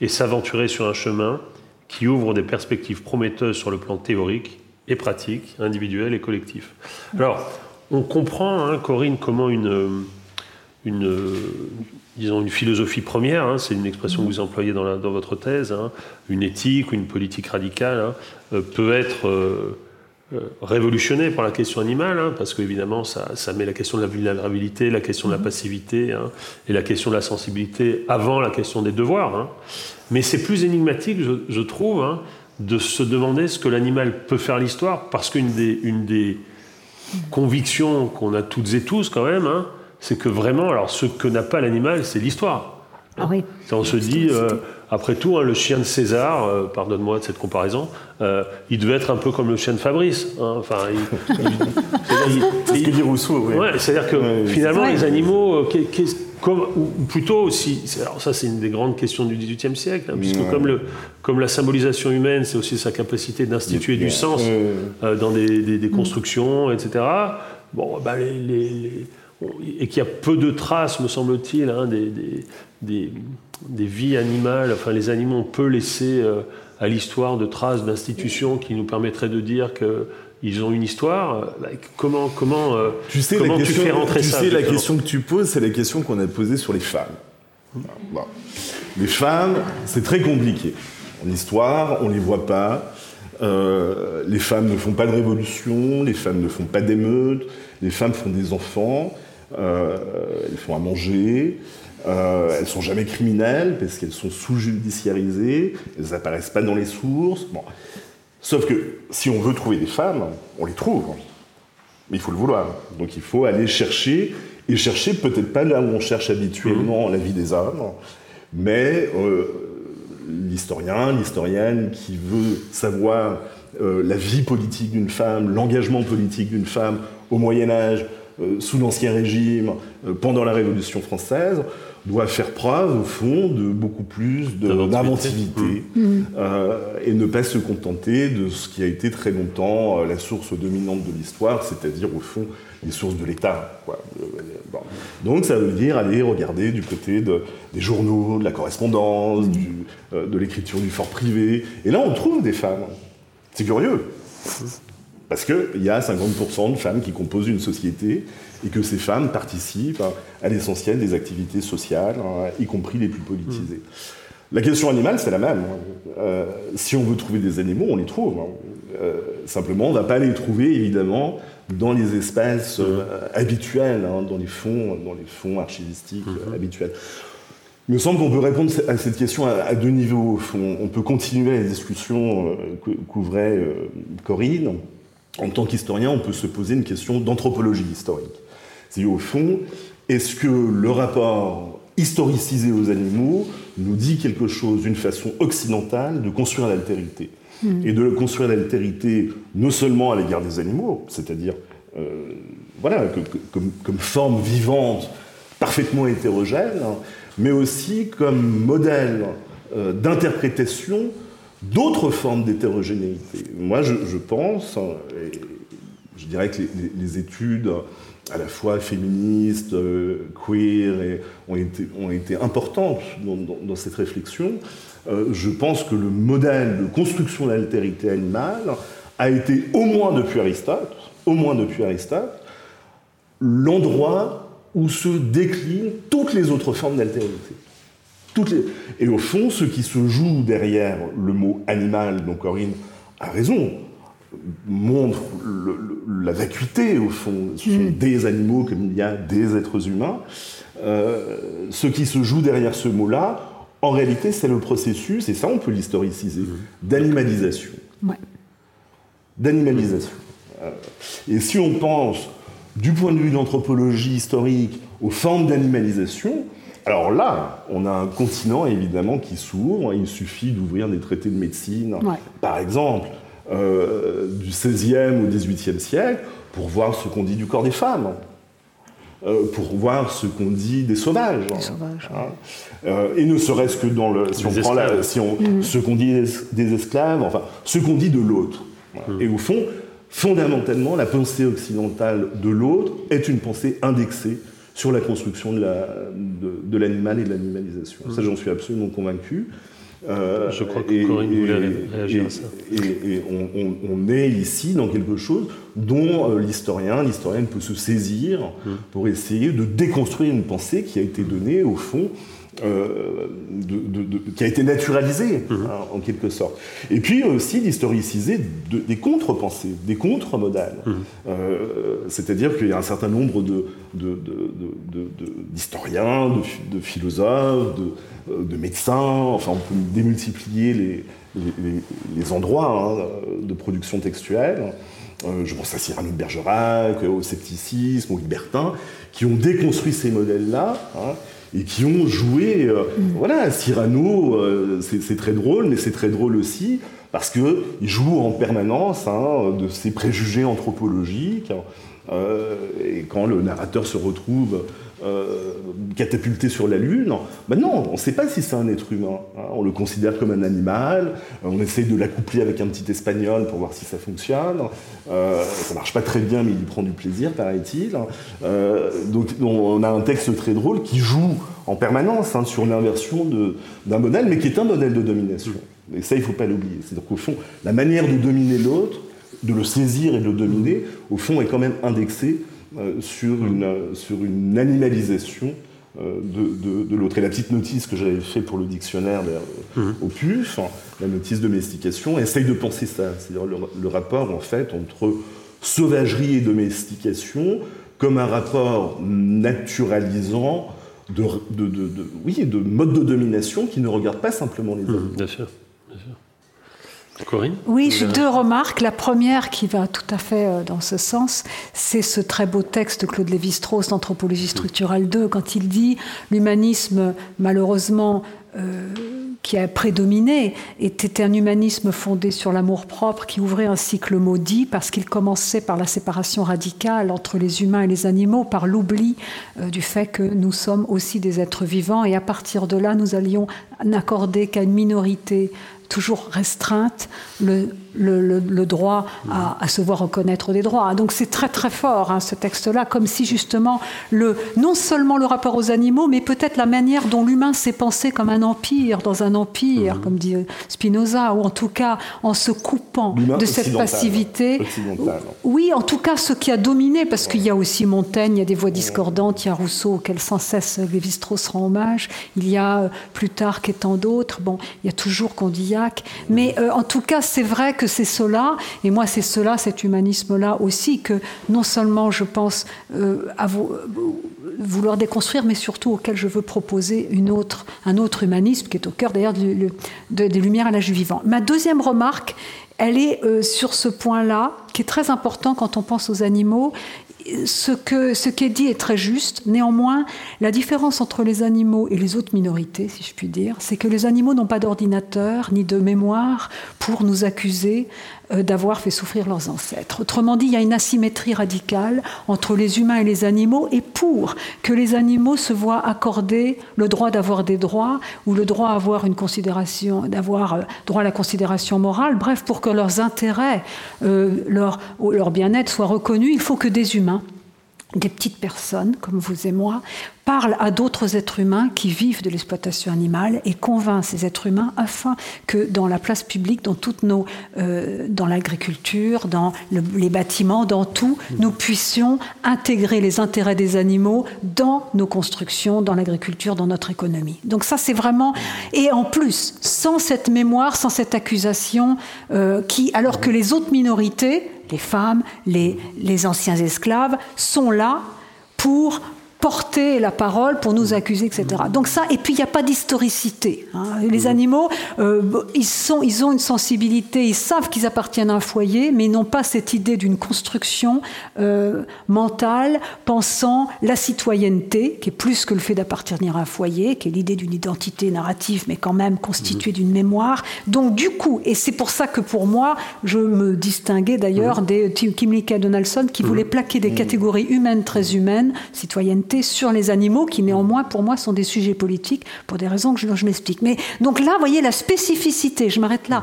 et s'aventurer sur un chemin qui ouvre des perspectives prometteuses sur le plan théorique et pratique, individuel et collectif. Alors, on comprend, hein, Corinne, comment une, disons, une philosophie première, hein, c'est une expression que vous employez dans, votre thèse, hein, une éthique une politique radicale, euh, peut être euh, révolutionné par la question animale, parce qu'évidemment, ça, ça, met la question de la vulnérabilité, la question de la passivité et la question de la sensibilité avant la question des devoirs. Mais c'est plus énigmatique, je, je trouve, de se demander ce que l'animal peut faire l'histoire, parce qu'une des, une des convictions qu'on a toutes et tous quand même, c'est que vraiment, alors ce que n'a pas l'animal, c'est l'histoire. Ah oui. On se dit, euh, après tout, hein, le chien de César, euh, pardonne-moi de cette comparaison, euh, il devait être un peu comme le chien de Fabrice. Hein. Enfin, c'est ce que dit Rousseau. Oui. Ouais, C'est-à-dire que finalement, les animaux, comme, ou plutôt aussi, alors ça c'est une des grandes questions du XVIIIe siècle, hein, puisque comme, le, comme la symbolisation humaine, c'est aussi sa capacité d'instituer du sens dans des, des, constructions, etc. Bon, bah, les, les et qu'il y a peu de traces, me semble-t-il, hein, des, des, des, vies animales. Enfin, les animaux, on peut laisser euh, à l'histoire de traces d'institutions qui nous permettraient de dire qu'ils ont une histoire. Comment, comment, euh, tu sais, comment tu fais rentrer tu ça sais, la question que tu poses, c'est la question qu'on a posée sur les femmes. Bon. Les femmes, c'est très compliqué. En histoire, on ne les voit pas. Euh, les femmes ne font pas de révolution, les femmes ne font pas d'émeutes, les femmes font des enfants. Euh, elles font à manger, euh, elles sont jamais criminelles parce qu'elles sont sous-judiciarisées, elles n'apparaissent pas dans les sources. Bon. Sauf que si on veut trouver des femmes, on les trouve. Mais il faut le vouloir. Donc il faut aller chercher, et chercher peut-être pas là où on cherche habituellement mmh. la vie des hommes, mais euh, l'historien, l'historienne qui veut savoir euh, la vie politique d'une femme, l'engagement politique d'une femme au Moyen Âge, euh, sous l'Ancien Régime, pendant la Révolution française, doit faire preuve, au fond, de beaucoup plus d'inventivité mmh. euh, et ne pas se contenter de ce qui a été très longtemps la source dominante de l'histoire, c'est-à-dire, au fond, les sources de l'État. Donc ça veut dire aller regarder du côté de, des journaux, de la correspondance, mmh. du, de l'écriture du fort privé. Et là, on trouve des femmes. C'est curieux. Parce qu'il y a 50% de femmes qui composent une société et que ces femmes participent à l'essentiel des activités sociales, hein, y compris les plus politisées. La question animale, c'est la même. Hein. Euh, si on veut trouver des animaux, on les trouve. Hein. Euh, simplement, on ne va pas les trouver, évidemment, dans les espaces euh, habituels, dans, les fonds, dans les fonds archivistiques mm-hmm. habituels. Il me semble qu'on peut répondre à cette question à, deux niveaux. On peut continuer la discussion qu'ouvrait Corinne en tant qu'historien, on peut se poser une question d'anthropologie historique. C'est au fond, est-ce que le rapport historicisé aux animaux nous dit quelque chose d'une façon occidentale de construire l'altérité hmm. Et de construire l'altérité non seulement à l'égard des animaux, c'est-à-dire euh, voilà, comme, forme vivante parfaitement hétérogène, mais aussi comme modèle euh, d'interprétation d'autres formes d'hétérogénéité. Moi, je, pense, et je dirais que les, études à la fois féministes, euh, queer, ont, été, importantes dans, cette réflexion. Euh, je pense que le modèle de construction de l'altérité animale a été, au moins depuis Aristote, au moins depuis Aristote, l'endroit où se déclinent toutes les autres formes d'altérité. Et au fond, ce qui se joue derrière le mot animal, dont Corinne a raison, montre la vacuité, au fond. Ce sont mm. des animaux comme il y a des êtres humains. Euh, ce qui se joue derrière ce mot-là, en réalité, c'est le processus, et ça on peut l'historiciser, mm. d'animalisation. D'animalisation. Euh, et si on pense, du point de vue de l'anthropologie historique, aux formes d'animalisation, alors là, on a un continent évidemment qui s'ouvre. Il suffit d'ouvrir des traités de médecine, par exemple, euh, du XVIe ou XVIIIe siècle, pour voir ce qu'on dit du corps des femmes. Euh, pour voir ce qu'on dit des sauvages. Hein. Euh, et ne serait-ce que dans le. Si on prend la, si on, mm. ce qu'on dit des, esclaves, enfin, ce qu'on dit de l'autre. Mm. Et au fond, fondamentalement, la pensée occidentale de l'autre est une pensée indexée sur la construction de l'animal et de l'animalisation. Ça, j'en suis absolument convaincu. Je crois que Corinne voulait réagir à ça. Et, on, est ici dans quelque chose dont l'historien, l'historienne peut se saisir mmh. pour essayer de déconstruire une pensée qui a été donnée, au fond, euh, de, qui a été naturalisé, mhm. hein, en quelque sorte. Et puis aussi d'historiciser des contre-pensées, des contre-modèles. Mhm. Euh, c'est-à-dire qu'il y a un certain nombre d'historiens, de, philosophes, de, médecins, enfin on peut démultiplier les, les, endroits hein, de production textuelle. Euh, je pense à Cyrano de Bergerac, au scepticisme, au libertin, qui ont déconstruit ces modèles-là. Hein, et qui ont joué. Euh, mm. Voilà, Cyrano, euh, c'est très drôle, mais c'est très drôle aussi parce qu'il joue en permanence hein, de ses préjugés anthropologiques. Euh, et quand le narrateur se retrouve euh, catapulté sur la Lune, ben non, on ne sait pas si c'est un être humain. Hein. On le considère comme un animal, euh, on essaye de l'accoupler avec un petit espagnol pour voir si ça fonctionne. Euh, ça marche pas très bien, mais il y prend du plaisir, paraît-il. Euh, donc on a un texte très drôle qui joue en permanence hein, sur l'inversion d'un modèle, mais qui est un modèle de domination. Et ça, il ne faut pas l'oublier. C'est-à-dire qu'au fond, la manière de dominer l'autre, de le saisir et de le dominer, au fond, est quand même indexée sur, une, sur une animalisation euh, de, de, l'autre. Et la petite notice que j'avais fait pour le dictionnaire mmh. au PUF, la notice domestication, essaye de penser ça, c'est-à-dire le, rapport en fait entre sauvagerie et domestication comme un rapport naturalisant de, de, oui, de mode de domination qui ne regarde pas simplement les mmh, hommes. bien sûr, bien sûr. Corinne Oui, j'ai deux remarques. La première qui va tout à fait euh, dans ce sens, c'est ce très beau texte de Claude Lévi-Strauss d'Anthropologie structurale 2, quand il dit l'humanisme, malheureusement, euh, qui a prédominé était un humanisme fondé sur l'amour propre qui ouvrait un cycle maudit parce qu'il commençait par la séparation radicale entre les humains et les animaux, par l'oubli euh, du fait que nous sommes aussi des êtres vivants et à partir de là nous allions n'accorder qu'à une minorité toujours restreinte le, droit à, se voir reconnaître des droits. Donc c'est très très fort hein, ce texte-là, comme si justement le, non seulement le rapport aux animaux, mais peut-être la manière dont l'humain s'est pensé comme un empire, dans un empire, mhm. comme dit Spinoza, ou en tout cas en se coupant de cette passivité. Oui, en tout cas ce qui a dominé, parce qu'il y a aussi Montaigne, il y a des voix discordantes, il y a Rousseau auquel sans cesse Lévi-Strauss rend hommage, il y a euh, Plutarque et tant d'autres, bon, il y a toujours Condillac, mais euh, en tout cas c'est vrai que c'est cela, et moi c'est cela, cet humanisme-là aussi, que non seulement je pense euh, euh, vouloir déconstruire, mais surtout auquel je veux proposer un autre humanisme qui est au cœur d'ailleurs des Lumières à l'âge vivant. Ma deuxième remarque, elle est euh, sur ce point-là, qui est très important quand on pense aux animaux ce, que, ce qui est dit est très juste. Néanmoins, la différence entre les animaux et les autres minorités, si je puis dire, c'est que les animaux n'ont pas d'ordinateur ni de mémoire pour nous accuser d'avoir fait souffrir leurs ancêtres. Autrement dit, il y a une asymétrie radicale entre les humains et les animaux, et pour que les animaux se voient accorder le droit d'avoir des droits ou le droit à avoir une considération, d'avoir euh, droit à la considération morale, bref, pour que leurs intérêts, euh, leur bien-être soient reconnus, il faut que des humains des petites personnes comme vous et moi parlent à d'autres êtres humains qui vivent de l'exploitation animale et convainc ces êtres humains afin que dans la place publique, dans toutes nos, euh, dans l'agriculture, dans les bâtiments, dans tout, nous puissions intégrer les intérêts des animaux dans nos constructions, dans l'agriculture, dans notre économie. Donc ça, c'est vraiment et en plus, sans cette mémoire, sans cette accusation, euh, qui, alors que les autres minorités les femmes, les, anciens esclaves, sont là pour porter la parole pour nous accuser, etc. Donc ça, et puis il n'y a pas d'historicité. Hein. Les animaux, euh, ils, sont, ils ont une sensibilité, ils savent qu'ils appartiennent à un foyer, mais ils n'ont pas cette idée d'une construction euh, mentale pensant la citoyenneté, qui est plus que le fait d'appartenir à un foyer, qui est l'idée d'une identité narrative, mais quand même constituée d'une mémoire. Donc du coup, et c'est pour ça que pour moi, je me distinguais d'ailleurs des Kimlicka et Donaldson qui voulaient plaquer des catégories humaines très humaines, citoyenneté, sur les animaux, qui néanmoins pour moi sont des sujets politiques, pour des raisons que je, m'explique. Mais donc là, vous voyez la spécificité, je m'arrête là,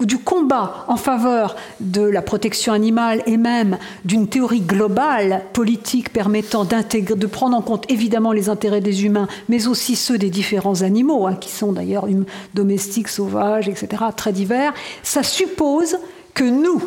du combat en faveur de la protection animale et même d'une théorie globale politique permettant de prendre en compte évidemment les intérêts des humains, mais aussi ceux des différents animaux, hein, qui sont d'ailleurs domestiques, sauvages, etc., très divers, ça suppose que nous,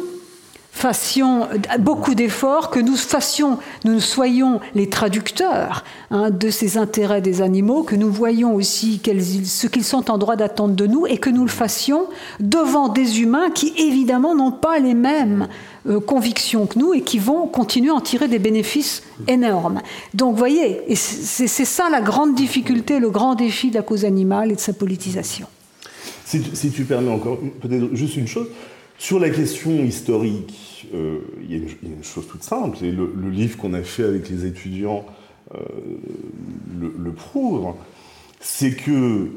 fassions beaucoup d'efforts, que nous fassions, nous soyons les traducteurs hein, de ces intérêts des animaux, que nous voyons aussi ce qu'ils sont en droit d'attendre de nous et que nous le fassions devant des humains qui évidemment n'ont pas les mêmes euh, convictions que nous et qui vont continuer à en tirer des bénéfices énormes. Donc voyez, c'est ça la grande difficulté, le grand défi de la cause animale et de sa politisation. Si tu, si tu permets encore peut-être juste une chose, sur la question historique, euh, il, y a une, chose toute simple, et le, livre qu'on a fait avec les étudiants euh, le, prouve, c'est que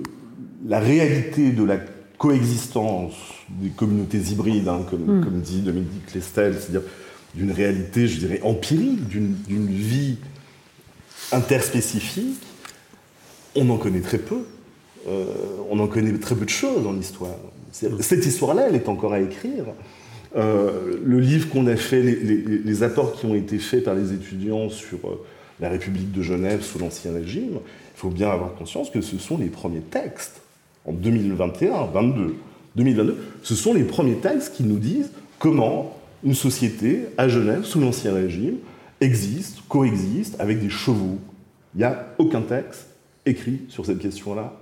la réalité de la coexistence des communautés hybrides, hein, comme, hmm. comme, dit Dominique Lestel, c'est-à-dire d'une réalité, je dirais, empirique, d'une vie interspécifique, on en connaît très peu. Euh, on en connaît très peu de choses dans l'histoire. Cette histoire-là, elle est encore à écrire. Euh, le livre qu'on a fait, les, apports qui ont été faits par les étudiants sur euh, la République de Genève sous l'Ancien Régime, il faut bien avoir conscience que ce sont les premiers textes en 2021, 22, 2022, ce sont les premiers textes qui nous disent comment une société à Genève sous l'Ancien Régime existe, coexiste avec des chevaux. Il n'y a aucun texte écrit sur cette question-là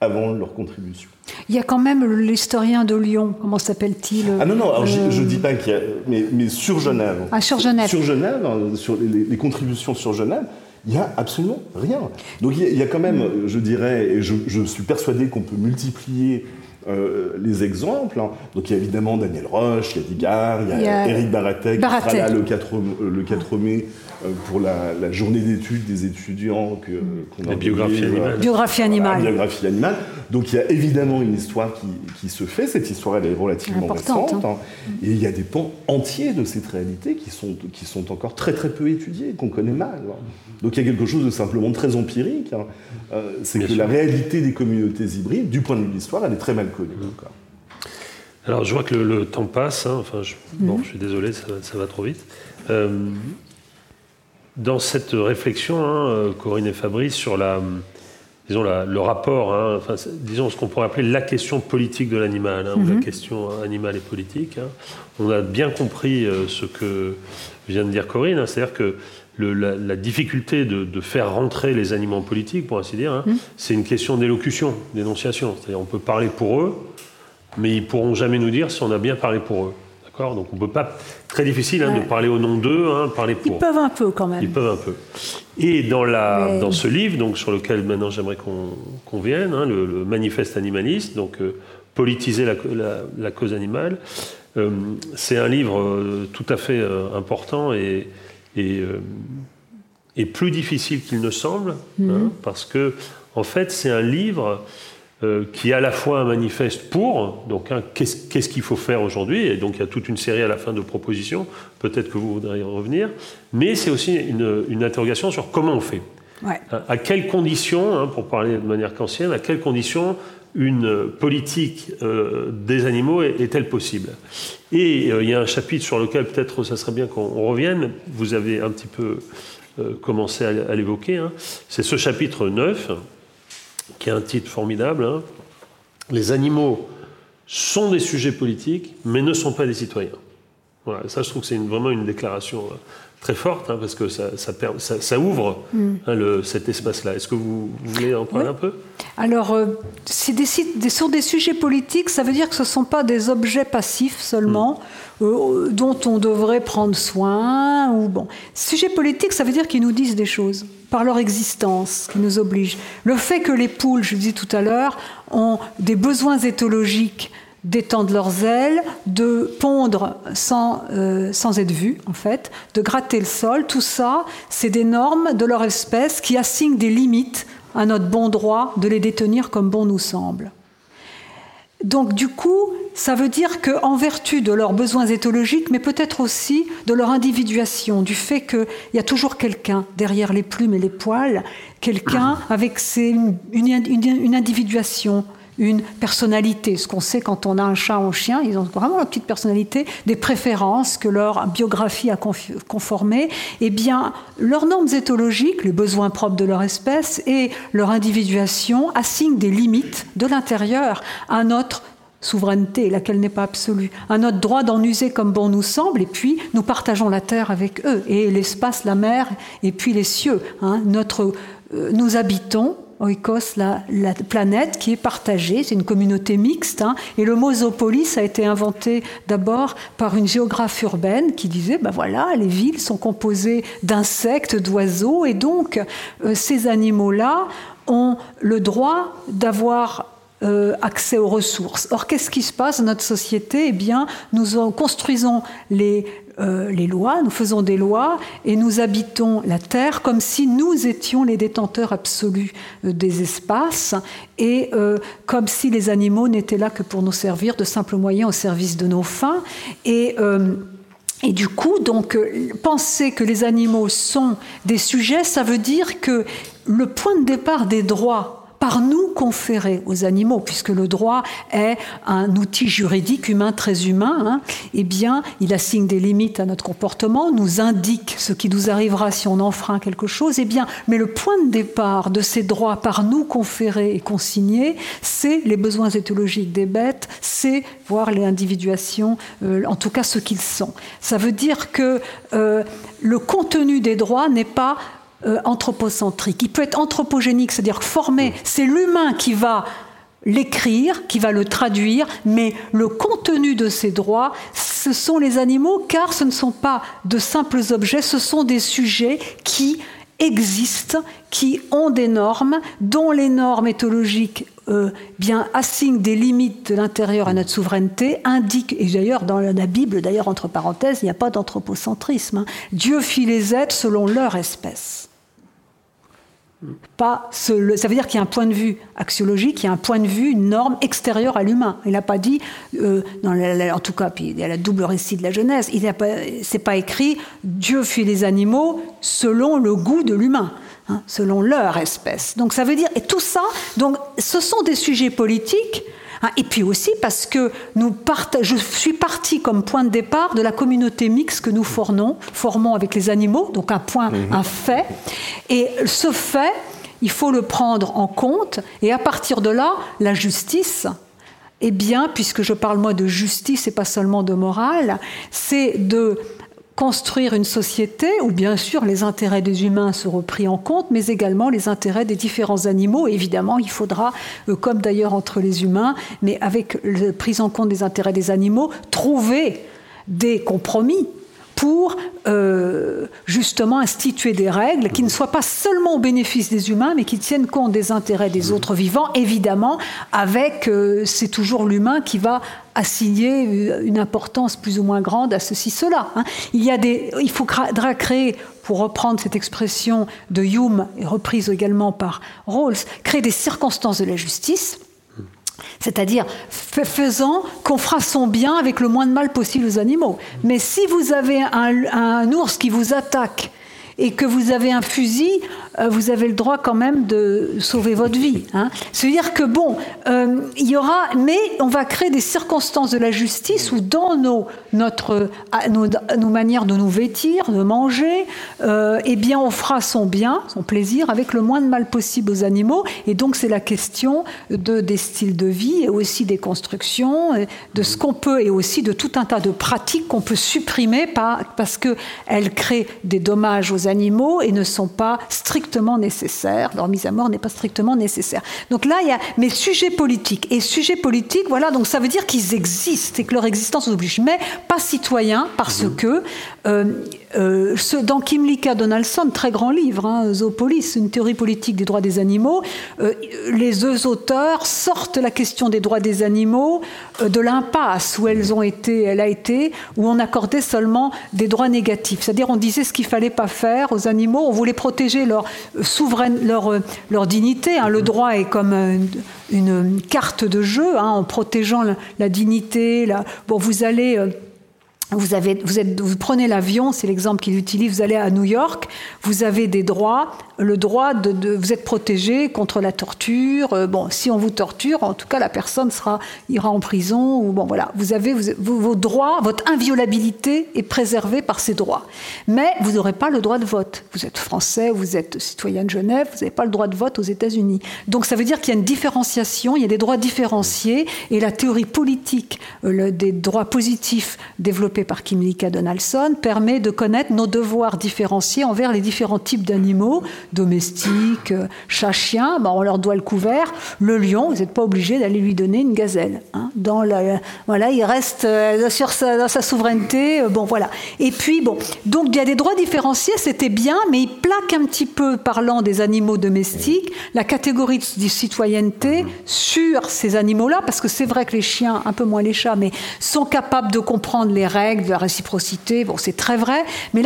avant leur contribution. Il y a quand même l'historien de Lyon, comment s'appelle-t-il Ah non, non, je ne dis pas qu'il y a. Mais, sur Genève. Ah, sur Genève. Sur Genève, hein, sur les, contributions sur Genève, il n'y a absolument rien. Donc il y, a, quand même, je dirais, et je, je suis persuadé qu'on peut multiplier euh, les exemples. Hein. Donc il y a évidemment Daniel Roche, il y a Digard, il y a, Eric Baratek, qui sera là le 4, le 4 mai euh, pour la, journée d'études des étudiants que, qu'on a biographie animale. Biographie animale. biographie animale. Donc il y a évidemment une histoire qui, qui se fait. Cette histoire, elle est relativement récente. Hein. Hein. Et il y a des pans entiers de cette réalité qui sont, qui sont encore très très peu étudiés, qu'on connaît mal. Hein. Donc il y a quelque chose de simplement très empirique. Euh, c'est que la réalité des communautés hybrides, du point de vue de l'histoire, elle est très mal connue. Alors je vois que le, temps passe. Enfin, je, bon, mhm. je suis désolé, ça, ça va trop vite. Euh, dans cette réflexion, hein, euh, Corinne et Fabrice, sur la, disons le rapport, hein, enfin, disons ce qu'on pourrait appeler la question politique de l'animal, hein, ou la mhm. question animale et politique, on a bien compris euh, ce que vient de dire Corinne, c'est-à-dire que la, difficulté de, faire rentrer les animaux en politique, pour ainsi dire, mhm. c'est une question d'élocution, d'énonciation. C'est-à-dire on peut parler pour eux, mais ils pourront jamais nous dire si on a bien parlé pour eux. Donc on peut pas. Très difficile hein, de parler au nom d'eux, hein, parler pour. Ils peuvent un peu quand même. Ils peuvent un peu. Et dans, la, dans ce livre, donc, sur lequel maintenant j'aimerais qu'on vienne, hein, le, manifeste animaliste, donc euh, politiser la, la, cause animale, euh, c'est un livre euh, tout à fait important et, et, et, plus difficile qu'il ne semble, mhm. parce que en fait c'est un livre euh, qui est à la fois un manifeste pour, donc hein, qu'est-ce qu'il faut faire aujourd'hui, et donc il y a toute une série à la fin de propositions, peut-être que vous voudriez revenir, mais c'est aussi une, interrogation sur comment on fait. À, quelles conditions, hein, pour parler de manière kantienne, à quelles conditions une politique euh, des animaux est-elle possible? Et euh, il y a un chapitre sur lequel peut-être ça serait bien qu'on revienne, vous avez un petit peu commencé à, l'évoquer, hein. c'est ce chapitre 9 qui a un titre formidable. Hein. Les animaux sont des sujets politiques, mais ne sont pas des citoyens. Voilà, ça, je trouve que c'est vraiment une déclaration euh, très forte, hein, parce que ça, ça, ouvre mm. hein, le, cet espace-là. Est-ce que vous, voulez en parler un peu? Alors, euh, des, sur des sujets politiques, ça veut dire que ce ne sont pas des objets passifs seulement, mm. euh, dont on devrait prendre soin. Ou, bon. Sujets politiques, ça veut dire qu'ils nous disent des choses par leur existence, qui nous obligent. Le fait que les poules, je le dis tout à l'heure, ont des besoins éthologiques d'étendre leurs ailes, de pondre sans, euh, sans être vues, en fait, de gratter le sol. Tout ça, c'est des normes de leur espèce qui assignent des limites à notre bon droit de les détenir comme bon nous semble. Donc du coup, ça veut dire qu'en vertu de leurs besoins éthologiques, mais peut-être aussi de leur individuation, du fait qu'il y a toujours quelqu'un derrière les plumes et les poils, quelqu'un avec une, une, individuation, une personnalité. Ce qu'on sait quand on a un chat ou un chien, ils ont vraiment une petite personnalité, des préférences que leur biographie a conformées. Eh bien, leurs normes éthologiques, les besoins propres de leur espèce et leur individuation assignent des limites de l'intérieur à notre souveraineté, laquelle n'est pas absolue, à notre droit d'en user comme bon nous semble, et puis nous partageons la terre avec eux, et l'espace, la mer, et puis les cieux. Hein. Notre, euh, nous habitons Oikos, la, la, planète qui est partagée, c'est une communauté mixte, hein. et le mot zoopolis a été inventé d'abord par une géographe urbaine qui disait, ben voilà, les villes sont composées d'insectes, d'oiseaux, et donc euh, ces animaux-là ont le droit d'avoir euh, accès aux ressources. Or, qu'est-ce qui se passe dans notre société? Eh bien, nous construisons les, euh, les lois, nous faisons des lois et nous habitons la Terre comme si nous étions les détenteurs absolus euh, des espaces et comme si les animaux n'étaient là que pour nous servir de simples moyens au service de nos fins. Et et du coup, donc, penser que les animaux sont des sujets, ça veut dire que le point de départ des droits par nous conféré aux animaux, puisque le droit est un outil juridique humain très humain, hein, eh bien, il assigne des limites à notre comportement, nous indique ce qui nous arrivera si on enfreint quelque chose, eh bien, mais le point de départ de ces droits par nous conférés et consignés, c'est les besoins éthologiques des bêtes, c'est voir les individuations, euh, en tout cas ce qu'ils sont. Ça veut dire que euh, le contenu des droits n'est pas euh, anthropocentrique. Il peut être anthropogénique, c'est-à-dire formé. C'est l'humain qui va l'écrire, qui va le traduire, mais le contenu de ces droits, ce sont les animaux, car ce ne sont pas de simples objets, ce sont des sujets qui existent, qui ont des normes, dont les normes éthologiques euh, bien assignent des limites de l'intérieur à notre souveraineté, indiquent, et d'ailleurs dans la Bible, d'ailleurs entre parenthèses, il n'y a pas d'anthropocentrisme. Hein. Dieu fit les êtres selon leur espèce. Pas ça veut dire qu'il y a un point de vue axiologique, il y a un point de vue, une norme extérieure à l'humain. Il n'a pas dit, euh, en tout cas, puis il y a la double récit de la Genèse, il pas, c'est pas écrit Dieu fit les animaux selon le goût de l'humain, hein, selon leur espèce. Donc ça veut dire, et tout ça, donc ce sont des sujets politiques et puis aussi parce que nous je suis partie comme point de départ de la communauté mixte que nous formons, formons avec les animaux, donc un point, mhm. un fait. Et ce fait, il faut le prendre en compte. Et à partir de là, la justice, eh bien, puisque je parle moi de justice et pas seulement de morale, c'est de construire une société où bien sûr les intérêts des humains seront pris en compte, mais également les intérêts des différents animaux. évidemment, il faudra, euh, comme d'ailleurs entre les humains, mais avec la prise en compte des intérêts des animaux, trouver des compromis pour euh, justement instituer des règles qui ne soient pas seulement au bénéfice des humains, mais qui tiennent compte des intérêts des autres vivants, évidemment, avec, euh, c'est toujours l'humain qui va assigner une importance plus ou moins grande à ceci, cela. Hein. Il, y a des, il faudra créer, pour reprendre cette expression de Hume, et reprise également par Rawls, créer des circonstances de la justice c'est-à-dire faisant qu'on fera son bien avec le moins de mal possible aux animaux. Mais si vous avez un, un ours qui vous attaque et que vous avez un fusil, euh, vous avez le droit quand même de sauver votre vie. Hein. C'est-à-dire que bon, euh, il y aura, mais on va créer des circonstances de la justice où dans nos, notre, nos, manières de nous vêtir, de manger, euh, eh bien on fera son bien, son plaisir avec le moins de mal possible aux animaux. Et donc c'est la question de, des styles de vie et aussi des constructions, de ce qu'on peut et aussi de tout un tas de pratiques qu'on peut supprimer parce qu'elles créent des dommages aux animaux et ne sont pas strictement nécessaires. Leur mise à mort n'est pas strictement nécessaire. Donc là, il y a mes sujets politiques. Et sujets politiques, voilà, donc ça veut dire qu'ils existent et que leur existence nous oblige. Mais pas citoyens, parce mmh. que euh, euh, dans Kimlika Donaldson, très grand livre, hein, Zoopolis, une théorie politique des droits des animaux, euh, les deux auteurs sortent la question des droits des animaux de l'impasse où elles ont été, elle a été, où on accordait seulement des droits négatifs. C'est-à-dire on disait ce qu'il fallait pas faire aux animaux, on voulait protéger leur souveraine, leur, leur dignité. Hein. Le droit est comme une, carte de jeu, hein, en protégeant la, dignité. Bon, vous allez vous, prenez l'avion, c'est l'exemple qu'il utilise, vous allez à New York, vous avez des droits, le droit de, vous êtes protégé contre la torture. Euh, bon, si on vous torture, en tout cas la personne ira en prison bon voilà, vous avez vos droits, votre inviolabilité est préservée par ces droits. Mais vous n'aurez pas le droit de vote. Vous êtes français, vous êtes citoyen de Genève, vous n'avez pas le droit de vote aux États-Unis. Donc ça veut dire qu'il y a une différenciation, il y a des droits différenciés et la théorie politique euh, des droits positifs développés par Kim Lika Donaldson permet de connaître nos devoirs différenciés envers les différents types d'animaux, domestiques, euh, chats, chiens, ben on leur doit le couvert. Le lion, vous n'êtes pas obligé d'aller lui donner une gazelle. Hein. Dans voilà, il reste euh, sur sa, dans sa souveraineté. Euh, bon, voilà. Et puis, bon, donc il y a des droits différenciés, c'était bien, mais il plaque un petit peu, parlant des animaux domestiques, la catégorie de citoyenneté sur ces animaux-là, parce que c'est vrai que les chiens, un peu moins les chats, mais sont capables de comprendre les règles de la réciprocité. Bon, c'est très vrai, mais,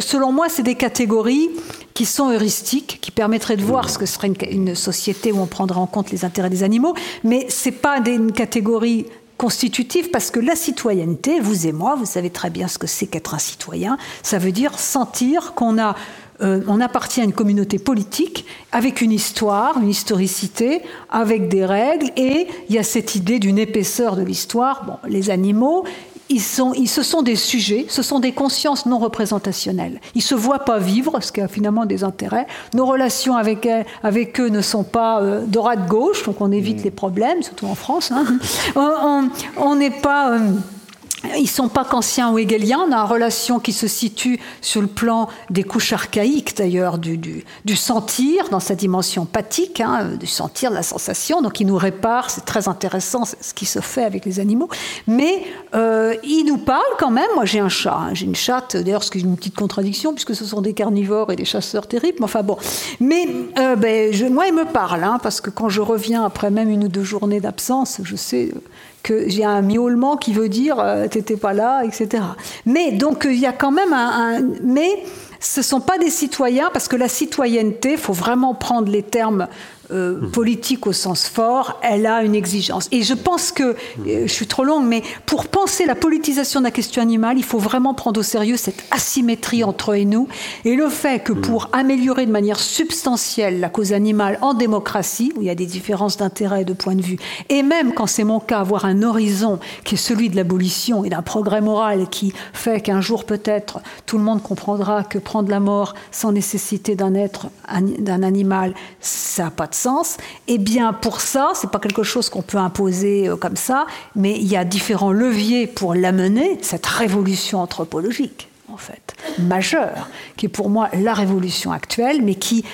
selon moi, c'est des catégories qui sont heuristiques, qui permettraient de voir ce que serait une, société où on prendrait en compte les intérêts des animaux, mais ce n'est pas une catégorie constitutive parce que la citoyenneté, vous et moi, vous savez très bien ce que c'est qu'être un citoyen, ça veut dire sentir qu'on a euh, on appartient à une communauté politique avec une histoire, une historicité, avec des règles, et il y a cette idée d'une épaisseur de l'histoire. Bon, les animaux, ils, sont, ils, ce sont des sujets, ce sont des consciences non représentationnelles. Ils ne se voient pas vivre, ce qui a finalement des intérêts. Nos relations avec, avec eux ne sont pas euh, droite-gauche, donc on évite mm. les problèmes, surtout en France. Hein. on n'est pas... Euh, ils sont pas qu'anciens ou hegeliens, on a une relation qui se situe sur le plan des couches archaïques d'ailleurs, du, sentir dans sa dimension pathique, hein, du sentir, de la sensation, donc il nous répare, c'est très intéressant ce qui se fait avec les animaux, mais euh, il nous parle quand même, moi j'ai un chat, hein, j'ai une chatte, d'ailleurs ce qui est une petite contradiction puisque ce sont des carnivores et des chasseurs terribles, mais enfin bon, mais euh, ben, je, moi il me parle, hein, parce que quand je reviens après même une ou deux journées d'absence, je sais que j'ai un miaulement qui veut dire euh, t'étais pas là, etc. Mais donc il y a quand même un, un mais ce ne sont pas des citoyens, parce que la citoyenneté, il faut vraiment prendre les termes euh, politique au sens fort, elle a une exigence. Et je pense que, euh, je suis trop longue, mais pour penser la politisation de la question animale, il faut vraiment prendre au sérieux cette asymétrie entre eux et nous, et le fait que pour améliorer de manière substantielle la cause animale en démocratie, où il y a des différences d'intérêt et de point de vue, et même quand c'est mon cas, avoir un horizon qui est celui de l'abolition et d'un progrès moral qui fait qu'un jour peut-être tout le monde comprendra que prendre la mort sans nécessité d'un être, d'un animal, ça n'a pas de sens, eh bien pour ça, c'est pas quelque chose qu'on peut imposer euh, comme ça, mais il y a différents leviers pour l'amener, cette révolution anthropologique, en fait, majeure, qui est pour moi la révolution actuelle, mais qui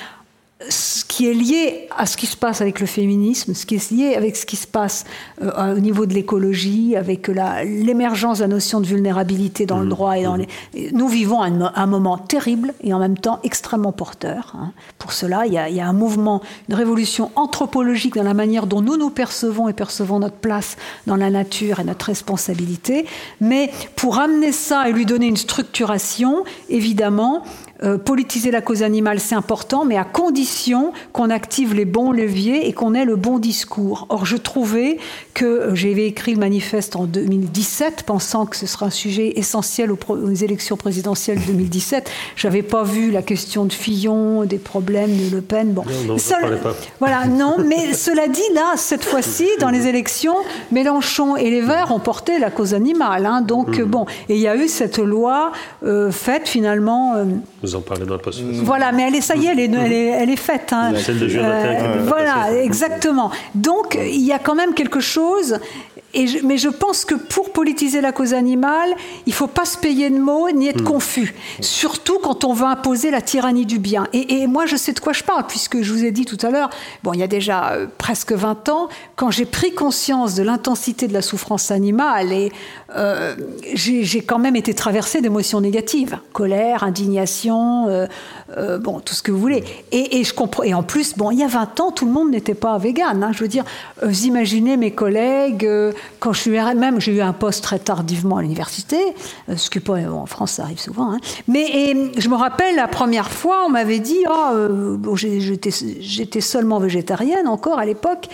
ce qui est lié à ce qui se passe avec le féminisme, ce qui est lié avec ce qui se passe euh, au niveau de l'écologie, avec l'émergence de la notion de vulnérabilité dans le mmh. droit et dans mmh. les. Nous vivons un, moment terrible et en même temps extrêmement porteur. Hein. Pour cela, il y, a, il y, a, un mouvement, une révolution anthropologique dans la manière dont nous nous percevons et percevons notre place dans la nature et notre responsabilité. Mais pour amener ça et lui donner une structuration, évidemment, euh, politiser la cause animale, c'est important, mais à condition qu'on active les bons leviers et qu'on ait le bon discours. Or, je trouvais que euh, j'avais écrit le manifeste en 2017, pensant que ce serait un sujet essentiel aux, élections présidentielles de 2017. J'avais pas vu la question de Fillon, des problèmes de Le Pen. Bon, non, pas. voilà, non. Mais cela dit, là, cette fois-ci, dans les élections, Mélenchon et les Verts ont porté la cause animale. Hein, donc mm. bon, et il y a eu cette loi euh, faite finalement. Vous en parlez dans la post Voilà, mais elle est, ça y est, elle est, elle est, faite. Hein. Celle de juin euh, Voilà, exactement. Donc, il y a quand même quelque chose mais je pense que pour politiser la cause animale, il ne faut pas se payer de mots ni être hmm. confus, surtout quand on veut imposer la tyrannie du bien. Et, moi, je sais de quoi je parle, puisque je vous ai dit tout à l'heure, bon, il y a déjà euh, presque 20 ans, quand j'ai pris conscience de l'intensité de la souffrance animale, et euh, j'ai quand même été traversée d'émotions négatives, colère, indignation, euh, bon, tout ce que vous voulez. Et, je comprends. Et en plus, bon, il y a 20 ans, tout le monde n'était pas vegan. Hein. je veux dire, vous imaginez mes collègues quand je suis même, j'ai eu un poste très tardivement à l'université, euh, ce qui pas en France, ça arrive souvent. Hein. Mais et, je me rappelle la première fois, on m'avait dit, ah, j'étais seulement végétarienne encore à l'époque.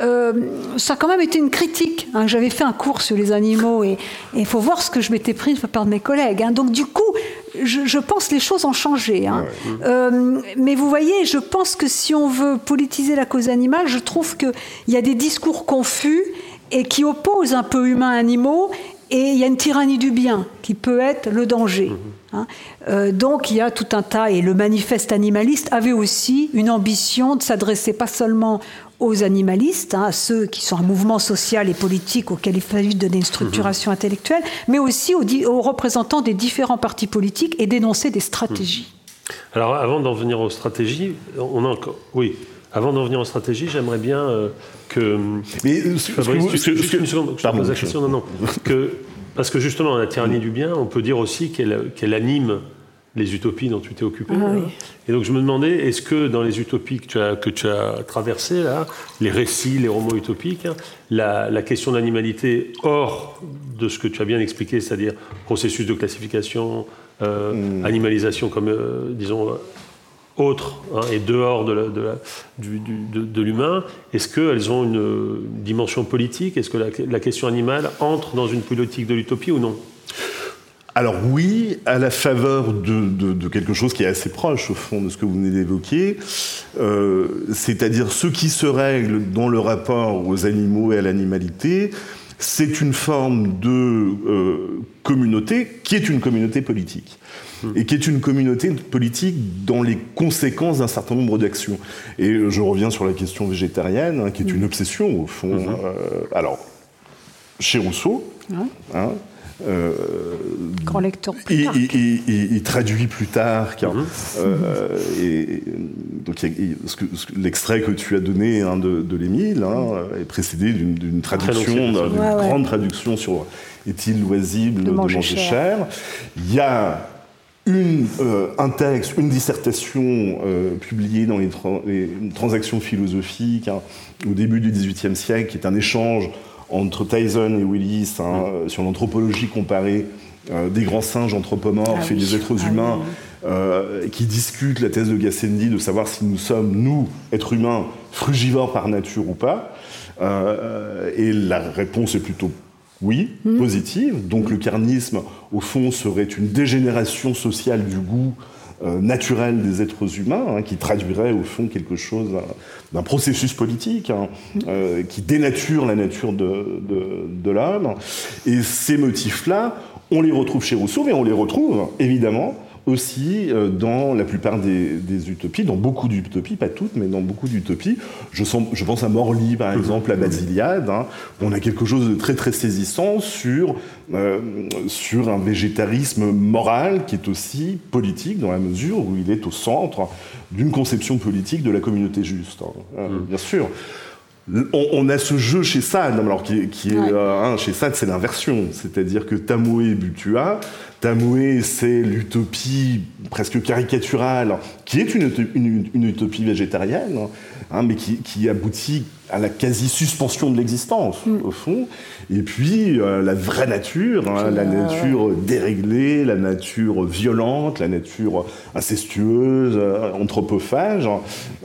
Euh, ça a quand même été une critique. Hein. J'avais fait un cours sur les animaux et il faut voir ce que je m'étais pris de mes collègues. Hein. Donc du coup, je, pense que les choses ont changé. Hein. Euh, mais vous voyez, je pense que si on veut politiser la cause animale, je trouve qu'il y a des discours confus et qui opposent un peu humains-animaux et il y a une tyrannie du bien qui peut être le danger. Hein. Euh, donc il y a tout un tas, et le manifeste animaliste avait aussi une ambition de s'adresser pas seulement aux animalistes, hein, à ceux qui sont un mouvement social et politique auquel il fallait donner une structuration intellectuelle, mais aussi aux, représentants des différents partis politiques et dénoncer des stratégies. Alors avant d'en venir aux stratégies, on a encore... Oui, avant d'en venir aux stratégies, j'aimerais bien euh, que... Mais euh, ce, juste une seconde, je pose la question, non, non, que, parce que justement, la tyrannie du bien, on peut dire aussi qu'elle anime les utopies dont tu t'es occupé. Ah et donc je me demandais, est-ce que dans les utopies que tu as, que tu as traversées, là, les récits, les romans utopiques, hein, la, question d'animalité hors de ce que tu as bien expliqué, c'est-à-dire processus de classification, euh, hmm. animalisation comme, euh, disons, autre hein, et dehors de, de l'humain, est-ce qu'elles ont une dimension politique? Est-ce que la question animale entre dans une politique de l'utopie ou non? Alors oui, à la faveur de, quelque chose qui est assez proche au fond de ce que vous venez d'évoquer, euh, c'est-à-dire ce qui se règle dans le rapport aux animaux et à l'animalité, c'est une forme de euh, communauté qui est une communauté politique. Hmm. Et qui est une communauté politique dans les conséquences d'un certain nombre d'actions. Et je reviens sur la question végétarienne, hein, qui est hmm. une obsession au fond. Hmm. Euh, alors, chez Rousseau, hein, euh, Grand lecteur. Il, traduit plus tard. Car, euh, et, donc l'extrait que tu as donné hein, de, l'Émile hein, est précédé d'une traduction, d'une grande traduction sur est-il loisible de, manger, cher? Il y a une, euh, un texte, une dissertation publiée dans les, transactions philosophiques hein, au début du XVIIIe siècle, qui est un échange entre Tyson et Willis hein, mm. sur l'anthropologie comparée euh, des grands singes anthropomorphes ah et des êtres ah humains euh, qui discutent la thèse de Gassendi de savoir si nous sommes, nous, êtres humains, frugivores par nature ou pas. Euh, et la réponse est plutôt oui, positive. Donc le carnisme, au fond, serait une dégénération sociale du goût euh, naturel des êtres humains, hein, qui traduirait au fond quelque chose d'un processus politique, hein, euh, qui dénature la nature de, de l'homme. Et ces motifs-là, on les retrouve chez Rousseau, mais on les retrouve évidemment aussi euh, dans la plupart des, utopies, dans beaucoup d'utopies, pas toutes, mais dans beaucoup d'utopies. Je, je, pense à Morly, par exemple, à Basiliade. Hein. on a quelque chose de très très saisissant sur, euh, sur un végétarisme moral qui est aussi politique, dans la mesure où il est au centre d'une conception politique de la communauté juste. Hein. Euh, mm. Bien sûr. On, a ce jeu chez Sade, alors qui, est, hein, chez Sade, c'est l'inversion, c'est-à-dire que Tamoé Butua Tamoué, c'est l'utopie presque caricaturale, qui est une, utopie végétarienne, hein, mais qui, aboutit à la quasi-suspension de l'existence, mm. au fond. Et puis, euh, la vraie nature, hein, la nature déréglée, la nature violente, la nature incestueuse, euh, anthropophage,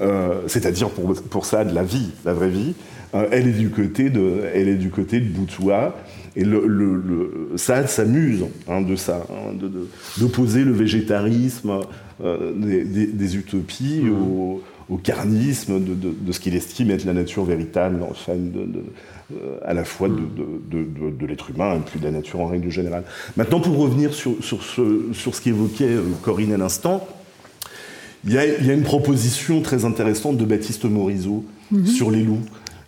euh, c'est-à-dire pour, pour ça de la vie, la vraie vie, elle est du côté de, elle est du côté de Boutoua, et le, le, ça s'amuse hein, de ça, hein, d'opposer le végétarisme euh, des, utopies mmh. au, carnisme de, ce qu'il estime être la nature véritable, enfin, euh, à la fois de, l'être humain et puis de la nature en règle générale. Maintenant, pour revenir sur, sur, ce, sur ce qu'évoquait euh, Corinne à l'instant, il y, y, a une proposition très intéressante de Baptiste Morisot mmh. sur les loups.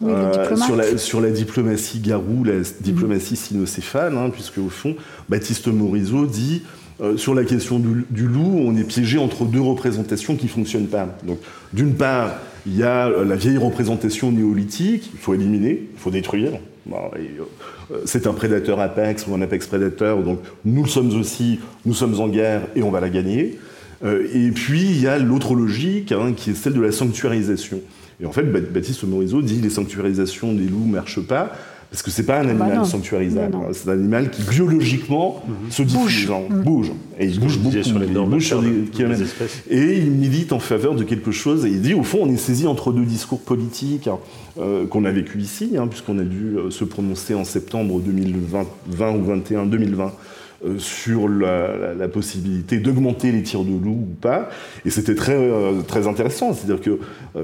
Euh, sur, la, sur, la, diplomatie garou, la diplomatie mhm. sinocéphale, hein, puisque au fond, Baptiste Morisot dit euh, sur la question du, loup, on est piégé entre deux représentations qui ne fonctionnent pas. Donc, d'une part, il y a euh, la vieille représentation néolithique, il faut éliminer, il faut détruire. c'est un prédateur apex ou un apex prédateur, donc nous sommes aussi, nous sommes en guerre et on va la gagner. et puis, il y a l'autre logique, hein, qui est celle de la sanctuarisation. Et en fait, Baptiste Morisot dit les sanctuarisations des loups ne marchent pas Parce que c'est pas un bah animal sanctuarisable. Hein. C'est un animal qui biologiquement mhm. se diffuse, hein, mm. bouge. Et il bouge beaucoup. Sur les il bouge sur Et il milite en faveur de quelque chose. Et il dit, au fond, on est saisi entre deux discours politiques hein, euh, qu'on a vécu ici, puisqu'on a dû euh, se prononcer en septembre 2020 20 ou 21, 2020 euh, sur la, possibilité d'augmenter les tirs de loup ou pas. Et c'était très, très intéressant. C'est-à-dire que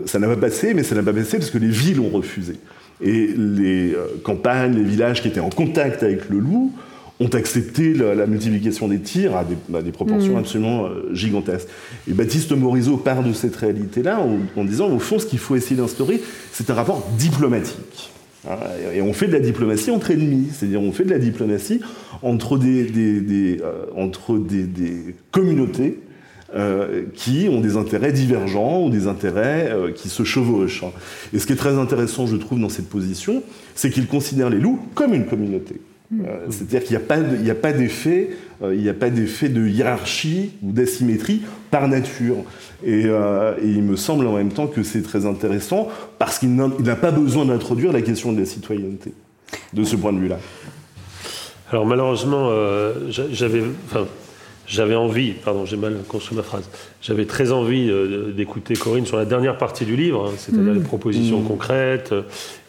ça n'a pas passé, mais ça n'a pas passé parce que les villes ont refusé. Et les euh, campagnes, les villages qui étaient en contact avec le loup ont accepté la, multiplication des tirs à des, proportions mm. absolument euh, gigantesques. Et Baptiste Morisot part de cette réalité-là en, disant, au fond, ce qu'il faut essayer d'instaurer, c'est un rapport diplomatique. Hein, et on fait de la diplomatie entre ennemis, c'est-à-dire on fait de la diplomatie entre des, euh, entre des communautés euh, qui ont des intérêts divergents ou des intérêts euh, qui se chevauchent. Et ce qui est très intéressant, je trouve, dans cette position, c'est qu'il considère les loups comme une communauté. Hmm. Euh, c'est-à-dire qu'il n'y a pas d'effet, il n'y a pas d'effet de hiérarchie ou d'asymétrie par nature. Et, il me semble en même temps que c'est très intéressant parce qu'il n'a pas besoin d'introduire la question de la citoyenneté de ce point de vue-là. Alors malheureusement, j'avais, enfin, j'avais envie, pardon, j'ai mal construit ma phrase, j'avais très envie euh, d'écouter Corinne sur la dernière partie du livre, hein, c'est-à-dire mmh. les propositions mmh. concrètes.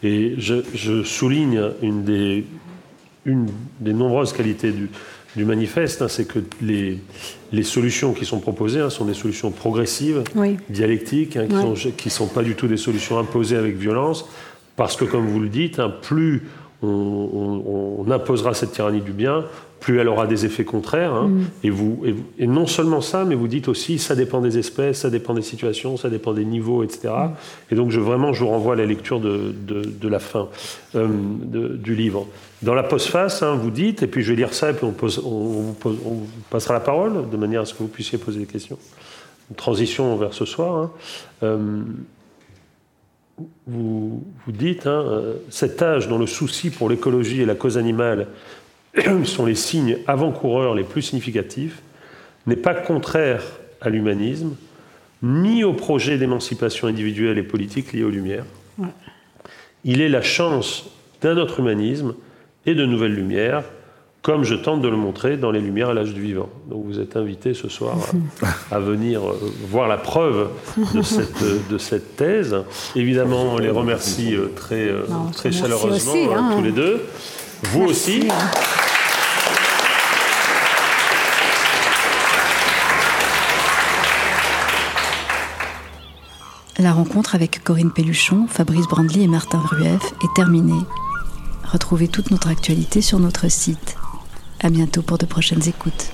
Et je, souligne une des, une des nombreuses qualités du, du manifeste, hein, c'est que les, les, solutions qui sont proposées hein, sont des solutions progressives, dialectiques, qui ne sont, sont, pas du tout des solutions imposées avec violence, parce que, comme vous le dites, plus on, on, imposera cette tyrannie du bien, plus elle aura des effets contraires. Hein. Mm. Et, vous, et, non seulement ça, mais vous dites aussi, ça dépend des espèces, ça dépend des situations, ça dépend des niveaux, etc. Mm. Et donc, je, vraiment, je vous renvoie à la lecture de, de, la fin euh, du livre. Dans la postface, hein, vous dites, et puis je vais lire ça, et puis on, pose, on, passera la parole, de manière à ce que vous puissiez poser des questions. Une transition vers ce soir. Hein. Euh, vous, vous, dites, euh, cet âge dont le souci pour l'écologie et la cause animale sont les signes avant-coureurs les plus significatifs, n'est pas contraire à l'humanisme, ni au projet d'émancipation individuelle et politique lié aux Lumières. Il est la chance d'un autre humanisme et de nouvelles Lumières, comme je tente de le montrer dans Les Lumières à l'âge du vivant. Donc vous êtes invité ce soir à, venir euh, voir la preuve de cette, de cette thèse. Évidemment, on les remercie euh, très, euh, très chaleureusement, hein, tous les deux. Vous aussi. La rencontre avec Corinne Pelluchon, Fabrice Brandly et Martin Rueff est terminée. Retrouvez toute notre actualité sur notre site. À bientôt pour de prochaines écoutes.